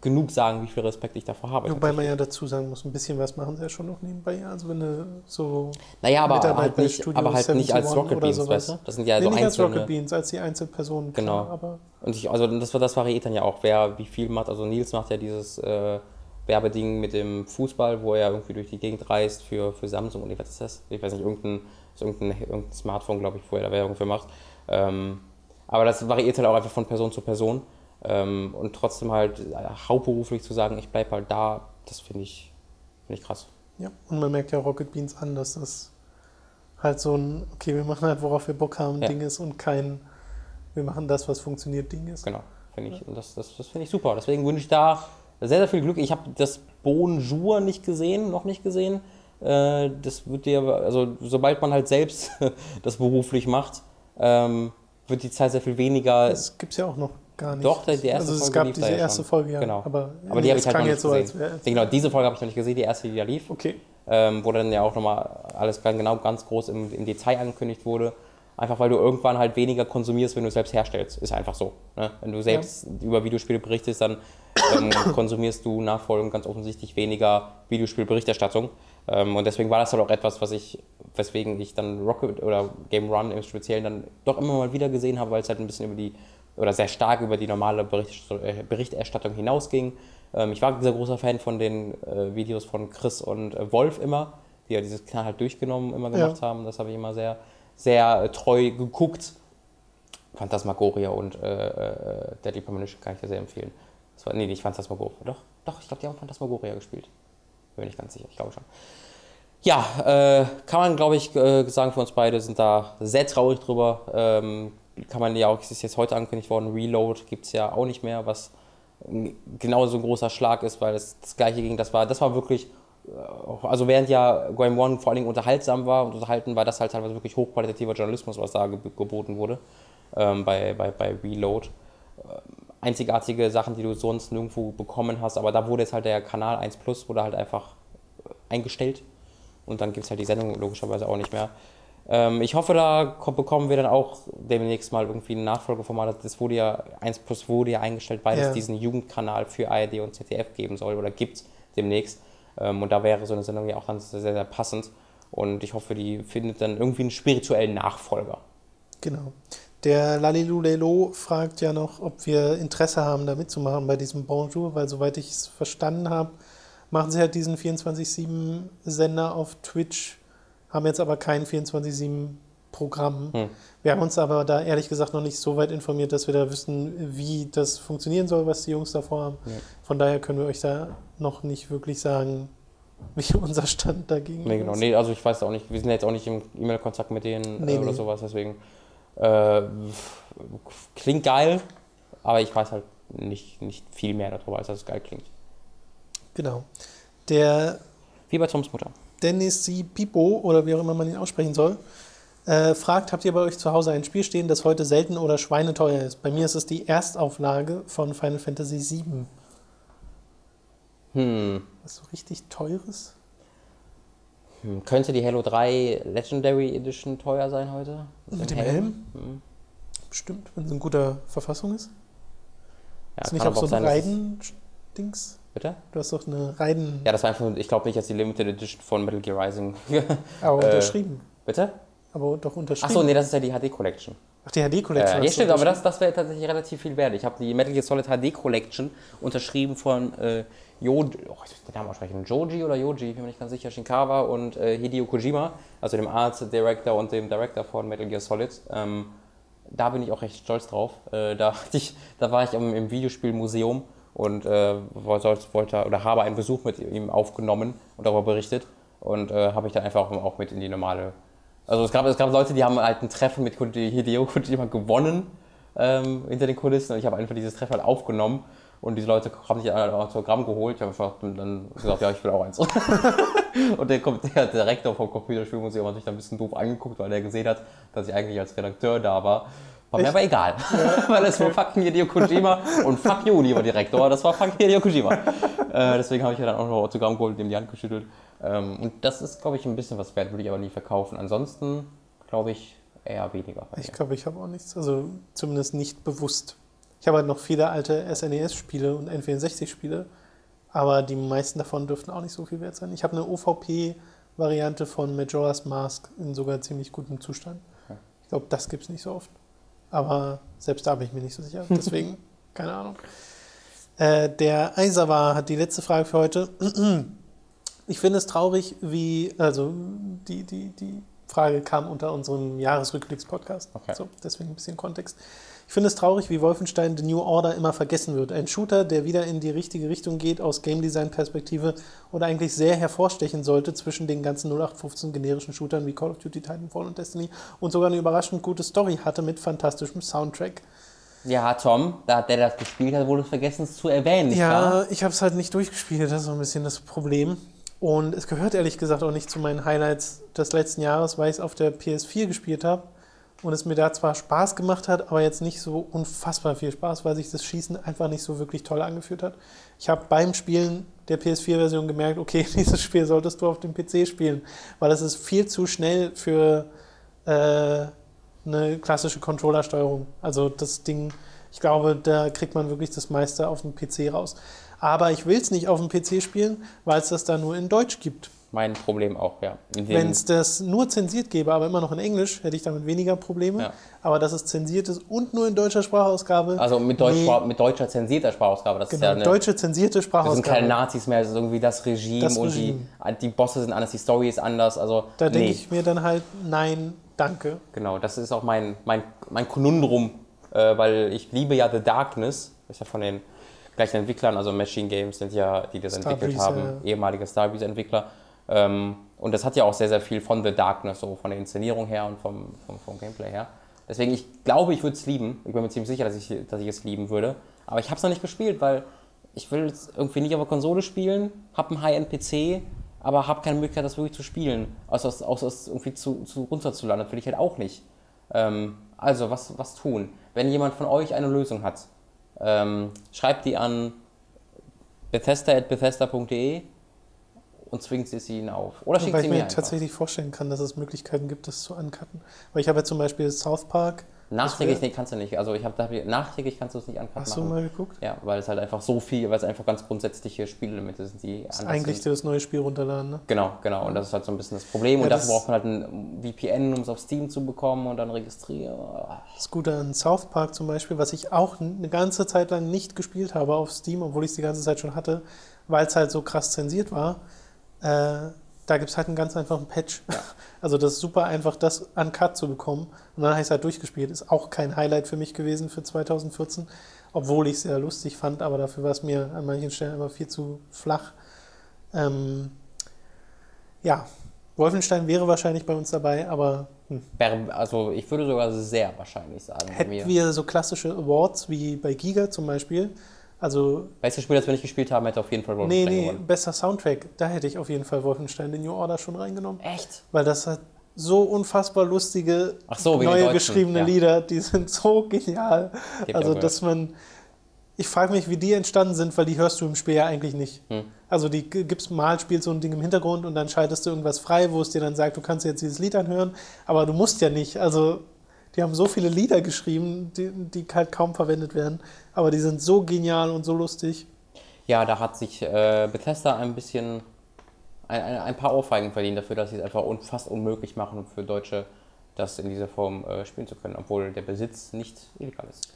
genug sagen, wie viel Respekt ich davor habe. Wobei man ja dazu sagen muss, ein bisschen was machen sie ja schon noch nebenbei. Also wenn du so Naja, aber Mitarbeit halt nicht, Studio aber halt nicht als 71 Rocket Beans, sowas. weißt du? Das sind ja nee, so nicht als einzelne... Rocket Beans, als die Einzelpersonen. Genau. Klar, aber Und ich, also das, das variiert dann ja auch, wer wie viel macht. Also Nils macht ja dieses äh, Werbeding mit dem Fußball, wo er irgendwie durch die Gegend reist für, für Samsung und ich, was ist das? Ich weiß nicht, irgendein, irgendein, irgendein Smartphone, glaube ich, wo er da Werbung für macht. Ähm, aber das variiert halt auch einfach von Person zu Person. Ähm, und trotzdem halt äh, hauptberuflich zu sagen, ich bleibe halt da, das finde ich, find ich krass. ja. Und man merkt ja Rocket Beans an, dass das halt so ein, okay, wir machen halt, worauf wir Bock haben, Ja. Ding ist und kein, wir machen das, was funktioniert, Ding ist. Genau, finde ich. Und das, das, das finde ich super. Deswegen wünsche ich da sehr, sehr viel Glück. Ich habe das Bonjour nicht gesehen, noch nicht gesehen. Äh, das wird dir, also sobald man halt selbst das beruflich macht, ähm, wird die Zeit sehr viel weniger. Das gibt es ja auch noch gar nicht. Doch, die erste also es Folge gab lief diese ja erste schon. Folge, ja. Genau. Aber, Aber die habe ich halt noch nicht so, gesehen. als genau, diese Folge habe ich noch nicht gesehen, die erste, die da lief. Okay. ähm, wo dann ja auch nochmal alles ganz genau ganz groß im, im Detail angekündigt wurde. Einfach weil du irgendwann halt weniger konsumierst, wenn du es selbst herstellst. Ist einfach so. Ne? Wenn du selbst über Videospiele berichtest, dann ähm, konsumierst du nachfolgend ganz offensichtlich weniger Videospielberichterstattung. Ähm, und deswegen war das halt auch etwas, was ich, weswegen ich dann Rocket oder Game Run im Speziellen dann doch immer mal wieder gesehen habe, weil es halt ein bisschen über die oder sehr stark über die normale äh, Berichterstattung hinausging. Ähm, ich war ein sehr großer Fan von den äh, Videos von Chris und äh, Wolf immer, die ja dieses Knall halt durchgenommen immer gemacht Ja. haben. Das habe ich immer sehr, sehr treu geguckt. Phantasmagoria und äh, Deadly Premonition kann ich dir sehr empfehlen. Das war, nee, nicht Phantasmagoria. Doch, doch, ich glaube, die haben Phantasmagoria gespielt. Bin nicht ganz sicher, ich glaube schon. Ja, äh, kann man, glaube ich, äh, sagen für uns beide, sind da sehr traurig drüber. Ähm, kann man ja auch, es ist jetzt heute angekündigt worden, Reload gibt es ja auch nicht mehr, was genauso ein großer Schlag ist, weil es das gleiche ging. Das war, das war wirklich, äh, also während ja Game One vor allen Dingen unterhaltsam war und unterhalten, war das halt teilweise wirklich hochqualitativer Journalismus, was da ge geboten wurde ähm, bei, bei, bei Reload. Ähm, einzigartige Sachen, die du sonst nirgendwo bekommen hast, aber da wurde jetzt halt der Kanal 1 Plus wurde halt einfach äh, eingestellt und dann gibt es halt die Sendung logischerweise auch nicht mehr. Ähm, ich hoffe, da ko- bekommen wir dann auch demnächst mal irgendwie ein Nachfolgeformat. Das wurde ja, 1 Plus wurde ja eingestellt, weil Ja. es diesen Jugendkanal für ARD und ZDF geben soll oder gibt demnächst. Ähm, und da wäre so eine Sendung ja auch dann sehr, sehr passend. Und ich hoffe, die findet dann irgendwie einen spirituellen Nachfolger. Genau. Der Lalilulelo fragt ja noch, ob wir Interesse haben, da mitzumachen bei diesem Bonjour, weil soweit ich es verstanden habe, machen sie halt diesen 24-7-Sender auf Twitch, haben jetzt aber kein 24-7-Programm. Hm. Wir haben uns aber da ehrlich gesagt noch nicht so weit informiert, dass wir da wissen, wie das funktionieren soll, was die Jungs davor haben. Ja. Von daher können wir euch da noch nicht wirklich sagen, wie unser Stand dagegen Nee, genau. ist. Nee, also ich weiß auch nicht, wir sind jetzt auch nicht im E-Mail-Kontakt mit denen Nee, äh, oder nee. sowas, deswegen äh, klingt geil, aber ich weiß halt nicht, nicht viel mehr darüber, als dass es geil klingt. Genau. Der Wie bei Toms Mutter. Dennis C. Pipo oder wie auch immer man ihn aussprechen soll, äh, fragt, habt ihr bei euch zu Hause ein Spiel stehen, das heute selten oder schweineteuer ist? Bei mir ist es die Erstauflage von Final Fantasy VII. Hm. Was so richtig teures? Hm. Könnte die Halo 3 Legendary Edition teuer sein heute? Mit dem Helm? Hm. Bestimmt, wenn es in guter Verfassung ist. Ja, ist nicht auch so ein Reiden-Dings? Bitte? Du hast doch eine Reiden Ja, das war einfach, ich glaube nicht, dass die Limited Edition von Metal Gear Rising. aber äh, unterschrieben. Bitte? Aber doch unterschrieben. Achso, nee, das ist ja die HD Collection. Ach, die HD Äh, Collection. ja, hast du stimmt, aber das, das wäre tatsächlich relativ viel wert. Ich habe die Metal Gear Solid HD Collection unterschrieben von äh, Yoji, oh, ich muss den Namen aussprechen, Joji oder Yoji, ich bin mir nicht ganz sicher, Shinkawa und äh, Hideo Kojima, also dem Art Director und dem Director von Metal Gear Solid. Ähm, da bin ich auch recht stolz drauf. Äh, da, ich, da war ich im, im Videospielmuseum und äh, wollte, oder habe einen Besuch mit ihm aufgenommen und darüber berichtet und äh, habe ich dann einfach auch mit in die normale. Also es gab, es gab Leute, die haben halt ein Treffen mit Hideo Kojima gewonnen ähm, hinter den Kulissen und ich habe einfach dieses Treffen halt aufgenommen und diese Leute haben sich ein Autogramm geholt. Ich habe einfach dann gesagt, ja, ich will auch eins. und dann kommt der Direktor vom Computerspielmuseum hat sich dann ein bisschen doof angeguckt, weil er gesehen hat, dass ich eigentlich als Redakteur da war. War mir aber egal, ja, weil es okay. war fucking Hideo Kojima und fuck you, lieber Direktor, das war fucking Hideo Kojima. äh, deswegen habe ich mir dann auch noch Autogramm geholt und ihm die Hand geschüttelt. Ähm, und das ist, glaube ich, ein bisschen was wert, würde ich aber nie verkaufen. Ansonsten, glaube ich, eher weniger. Ich glaube, ich habe auch nichts, also zumindest nicht bewusst. Ich habe halt noch viele alte SNES-Spiele und N64-Spiele, aber die meisten davon dürften auch nicht so viel wert sein. Ich habe eine OVP-Variante von Majora's Mask in sogar ziemlich gutem Zustand. Ich glaube, das gibt es nicht so oft. Aber selbst da bin ich mir nicht so sicher. Deswegen, keine Ahnung. Äh, der Eisawa hat die letzte Frage für heute. Ich finde es traurig, wie, also die, die, die Frage kam unter unserem Jahresrückblicks-Podcast. Okay. So, deswegen ein bisschen Kontext. Ich finde es traurig, wie Wolfenstein The New Order immer vergessen wird. Ein Shooter, der wieder in die richtige Richtung geht aus Game Design Perspektive und eigentlich sehr hervorstechen sollte zwischen den ganzen 0815 generischen Shootern wie Call of Duty, Titanfall und Destiny und sogar eine überraschend gute Story hatte mit fantastischem Soundtrack. Ja, Tom, da der das gespielt hat, wurde es vergessen es zu erwähnen. Ja, klar? ich habe es halt nicht durchgespielt, das ist so ein bisschen das Problem. Und es gehört ehrlich gesagt auch nicht zu meinen Highlights des letzten Jahres, weil ich es auf der PS4 gespielt habe und es mir da zwar Spaß gemacht hat, aber jetzt nicht so unfassbar viel Spaß, weil sich das Schießen einfach nicht so wirklich toll angefühlt hat. Ich habe beim Spielen der PS4-Version gemerkt, okay, dieses Spiel solltest du auf dem PC spielen, weil es ist viel zu schnell für äh, eine klassische Controllersteuerung. Also das Ding, ich glaube, da kriegt man wirklich das meiste auf dem PC raus. Aber ich will es nicht auf dem PC spielen, weil es das da nur in Deutsch gibt mein Problem auch, ja. Wenn es das nur zensiert gäbe, aber immer noch in Englisch, hätte ich damit weniger Probleme. Ja. Aber dass es zensiert ist und nur in deutscher Sprachausgabe. Also mit, Deutsch, nee. mit deutscher zensierter Sprachausgabe. Das genau, ist ja eine, deutsche zensierte Sprachausgabe. Das sind keine Nazis mehr, es ist irgendwie das Regime, das Regime. und die, die Bosse sind anders, die Story ist anders. Also, da nee. denke ich mir dann halt, nein, danke. Genau, das ist auch mein, mein, mein Konundrum, äh, weil ich liebe ja The Darkness, das ist ja von den gleichen Entwicklern, also Machine Games sind ja, die das Star entwickelt Breeze, haben, ja. ehemalige Starbreeze-Entwickler. Ähm, und das hat ja auch sehr, sehr viel von The Darkness, so von der Inszenierung her und vom, vom, vom Gameplay her. Deswegen, ich glaube, ich würde es lieben. Ich bin mir ziemlich sicher, dass ich, dass ich es lieben würde. Aber ich habe es noch nicht gespielt, weil ich will es irgendwie nicht auf der Konsole spielen, habe einen High-End-PC, aber habe keine Möglichkeit, das wirklich zu spielen. Außer es, außer es irgendwie zu, zu runterzuladen. Das will ich halt auch nicht. Ähm, also, was, was tun? Wenn jemand von euch eine Lösung hat, ähm, schreibt die an bethesda.bethesda.de und zwingt sie ihnen auf. Oder schickt Weil sie mir ich mir einfach. tatsächlich vorstellen kann, dass es Möglichkeiten gibt, das zu uncutten. Weil ich habe ja zum Beispiel South Park. Nachträglich nee, kannst du nicht. Also ich habe da nachträglich kannst du es nicht uncutten. Hast du mal geguckt? Ja, weil es halt einfach so viel, weil es einfach ganz grundsätzliche Spielelemente sind, die das anders eigentlich sind. das neue Spiel runterladen, ne? Genau, genau. Und das ist halt so ein bisschen das Problem. Ja, und dafür braucht man halt ein VPN, um es auf Steam zu bekommen und dann registrieren. Das Gute an South Park zum Beispiel, was ich auch eine ganze Zeit lang nicht gespielt habe auf Steam, obwohl ich es die ganze Zeit schon hatte, weil es halt so krass zensiert war äh, da gibt es halt einen ganz einfachen Patch. Ja. Also das ist super einfach, das uncut zu bekommen. Und dann habe ich es halt durchgespielt. Ist auch kein Highlight für mich gewesen für 2014, obwohl ich es sehr lustig fand, aber dafür war es mir an manchen Stellen immer viel zu flach. Ähm, ja, Wolfenstein wäre wahrscheinlich bei uns dabei, aber. Hm. Also ich würde sogar sehr wahrscheinlich sagen. Hätten wir so klassische Awards wie bei Giga zum Beispiel, also, Bestes Spiel, das wir nicht gespielt haben, hätte auf jeden Fall Wolfenstein Nee, nee, gewonnen. bester Soundtrack. Da hätte ich auf jeden Fall Wolfenstein den New Order schon reingenommen. Echt? Weil das hat so unfassbar lustige, so, neue geschriebene ja. Lieder. Die sind so genial. Geht also, dass man... Ich frage mich, wie die entstanden sind, weil die hörst du im Spiel ja eigentlich nicht. Hm. Also die gibt's mal, spielst so ein Ding im Hintergrund und dann schaltest du irgendwas frei, wo es dir dann sagt, du kannst jetzt dieses Lied anhören, aber du musst ja nicht. Also die haben so viele Lieder geschrieben, die, die halt kaum verwendet werden, aber die sind so genial und so lustig. Ja, da hat sich äh, Bethesda ein bisschen ein, ein, ein, paar Ohrfeigen verdient dafür, dass sie es einfach fast unmöglich machen für Deutsche, das in dieser Form äh, spielen zu können, obwohl der Besitz nicht illegal ist.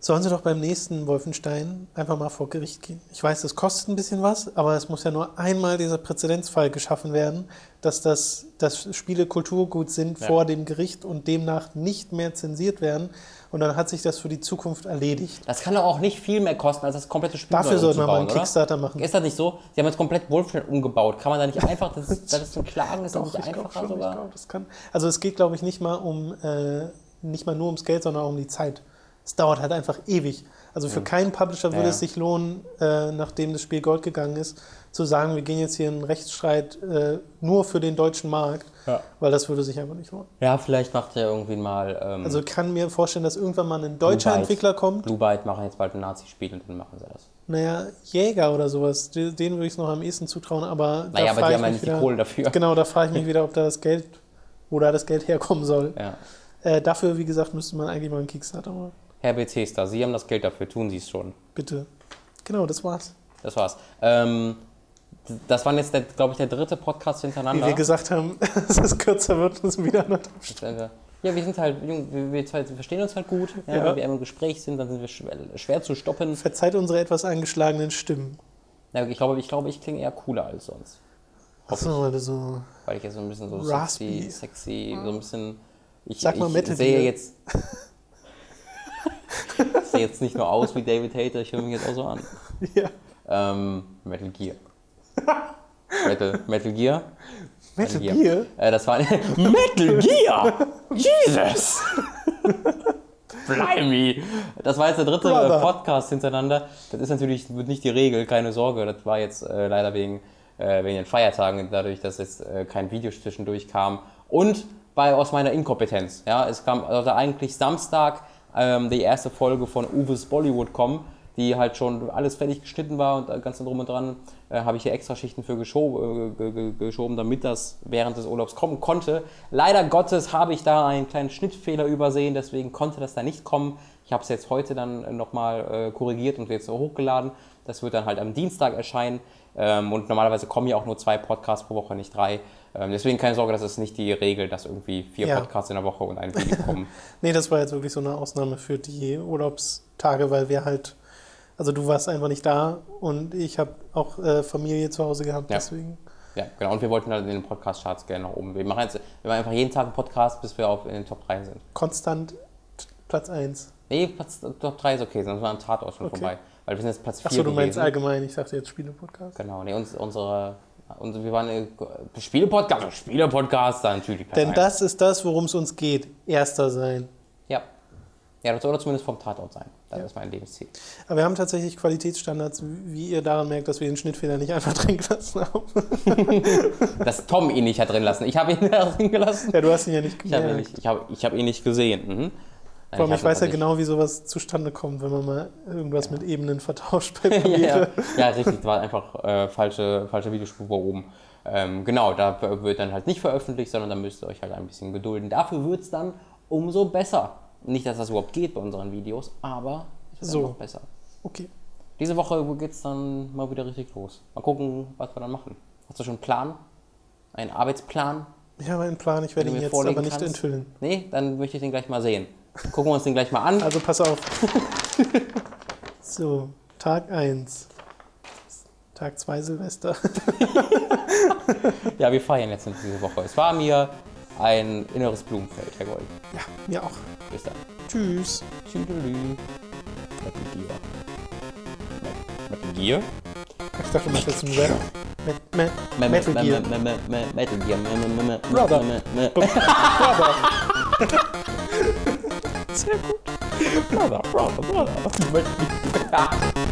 Sollen sie doch beim nächsten Wolfenstein einfach mal vor Gericht gehen. Ich weiß, das kostet ein bisschen was, aber es muss ja nur einmal dieser Präzedenzfall geschaffen werden, dass, das, dass Spiele Kulturgut sind Ja. vor dem Gericht und demnach nicht mehr zensiert werden. Und dann hat sich das für die Zukunft erledigt. Das kann doch auch nicht viel mehr kosten, als das komplette Spiel Dafür sollten wir mal einen oder? Kickstarter machen. Ist das nicht so? Sie haben jetzt komplett Wolfenstein umgebaut. Kann man da nicht einfach, das, ist- das ist ein Klagen, ist das Doch, nicht ich glaube einfacher schon. Sogar? glaub, das. Also es geht, glaube ich, nicht mal um äh, nicht mal nur ums Geld, sondern auch um die Zeit. Es dauert halt einfach ewig. Also für keinen Publisher würde Ja. es sich lohnen, äh, nachdem das Spiel Gold gegangen ist, zu sagen, wir gehen jetzt hier in einen Rechtsstreit äh, nur für den deutschen Markt, Ja. weil das würde sich einfach nicht lohnen. Ja, vielleicht macht er irgendwie mal. Ähm, Also ich kann mir vorstellen, dass irgendwann mal ein deutscher Byte. Entwickler kommt, Blue Byte machen jetzt bald ein Nazi-Spiel und dann machen sie das. naja, Jäger oder sowas, de- denen würde ich es noch am ehesten zutrauen, aber Naja, aber frage die haben ja nicht die Kohle dafür. Genau, da frage ich mich wieder, ob da das Geld, wo da das Geld herkommen soll. Ja. Äh, dafür, wie gesagt, müsste man eigentlich mal einen Kickstarter machen. Herr Bethesda, Sie haben das Geld dafür, tun Sie es schon. Bitte. Genau, das war's. Das war's. Ähm, das war jetzt, glaube ich, der dritte Podcast Wie hintereinander. wir gesagt haben, dass es kürzer wird, müssen wir wieder anderthalb Stunden. Äh, Ja, wir sind halt, jung, wir, wir, zwei verstehen uns halt gut. Ja, Ja. Wenn wir im Gespräch sind, dann sind wir schwer, schwer zu stoppen. Verzeiht unsere etwas angeschlagenen Stimmen. Ja, ich glaube, ich, glaube, ich klinge eher cooler als sonst. Achso, weil du so. Weil ich jetzt so ein bisschen so Raspy. sexy, sexy, so ein bisschen. Ich, Sag mal ich Metal sehe jetzt. ich sehe jetzt nicht nur aus wie David Hater, ich höre mich jetzt auch so an. Ja. Ähm, Metal Gear. Metal, Metal Gear. Metal Gear. Gear? Äh, das war Metal Gear! Jesus! Blimey! Das war jetzt der dritte Brother. äh, Podcast hintereinander. Das ist natürlich nicht die Regel, keine Sorge. Das war jetzt äh, leider wegen, äh, wegen den Feiertagen, dadurch, dass jetzt äh, kein Video zwischendurch kam. Und bei, aus meiner Inkompetenz. Ja, es kam also eigentlich Samstag ähm, die erste Folge von Uwe's Bollywood kommen, die halt schon alles fertig geschnitten war und ganz drum und dran. Äh, habe ich hier extra Schichten für geschoben, äh, ge- ge- geschoben, damit das während des Urlaubs kommen konnte. Leider Gottes habe ich da einen kleinen Schnittfehler übersehen, deswegen konnte das da nicht kommen. Ich habe es jetzt heute dann nochmal äh, korrigiert und jetzt hochgeladen. Das wird dann halt am Dienstag erscheinen. Ähm, und normalerweise kommen ja auch nur zwei Podcasts pro Woche, nicht drei. Ähm, deswegen keine Sorge, das ist nicht die Regel, dass irgendwie vier Ja. Podcasts in der Woche und ein Video kommen. Nee, das war jetzt wirklich so eine Ausnahme für die Urlaubstage, weil wir halt. Also du warst einfach nicht da und ich habe auch äh, Familie zu Hause gehabt, Ja. deswegen. ja, genau. Und wir wollten halt in den Podcast-Charts gerne nach oben. Wir machen, jetzt, wir machen einfach jeden Tag einen Podcast, bis wir auf, in den Top 3 sind. Konstant Platz 1. Nee, Platz, Top 3 ist okay, sonst war ein Tatort schon Okay. vorbei. Weil wir sind jetzt Platz 4 Achso, du meinst gewesen. allgemein, ich dachte jetzt Spiele-Podcast. Genau, nee, uns, unsere, unsere, wir waren äh, Spiele-Podcast, Spiele-Podcast, dann natürlich Denn das ist das, worum es uns geht. Erster sein. Ja. Ja, das soll zumindest vom Tatort sein. Das Ja. ist mein Lebensziel. Aber wir haben tatsächlich Qualitätsstandards, wie ihr daran merkt, dass wir den Schnittfehler nicht einfach drin gelassen haben. Dass Tom ihn nicht hat drin lassen. Ich habe ihn da drin gelassen. Ja, du hast ihn ja nicht Ich habe ihn, nicht- ich hab, ich hab ihn nicht gesehen. Mhm. Vor allem, Nein, ich weiß ja genau, wie sowas zustande kommt, wenn man mal irgendwas mit Ebenen vertauscht bei ja, ja, ja, richtig, das war einfach äh, falsche, falsche Videospur oben. Ähm, genau, da wird dann halt nicht veröffentlicht, sondern da müsst ihr euch halt ein bisschen gedulden. Dafür wird es dann umso besser. Nicht, dass das überhaupt geht bei unseren Videos, aber es wird So. noch besser. Okay. Diese Woche geht es dann mal wieder richtig los. Mal gucken, was wir dann machen. Hast du schon einen Plan? Einen Arbeitsplan? Ich habe einen Plan, ich werde ihn jetzt aber nicht kannst? enthüllen. Nee, dann möchte ich den gleich mal sehen. Gucken wir uns den gleich mal an. Also pass auf. so, Tag 1. Tag 2 Silvester. Ja, wir feiern jetzt diese Woche. Es war mir ein inneres Blumenfeld, Herr Gold. Ja, mir auch. Bis dann. Tschüss. Tschüdelü. Metal Gear. Metal Gear? Ich dachte, du machst jetzt einen Rap. Met, met, Me- Metal me- Gear. me- me- me- Metal Gear. Brother. Brother. Sehr. Brother, brother, brother.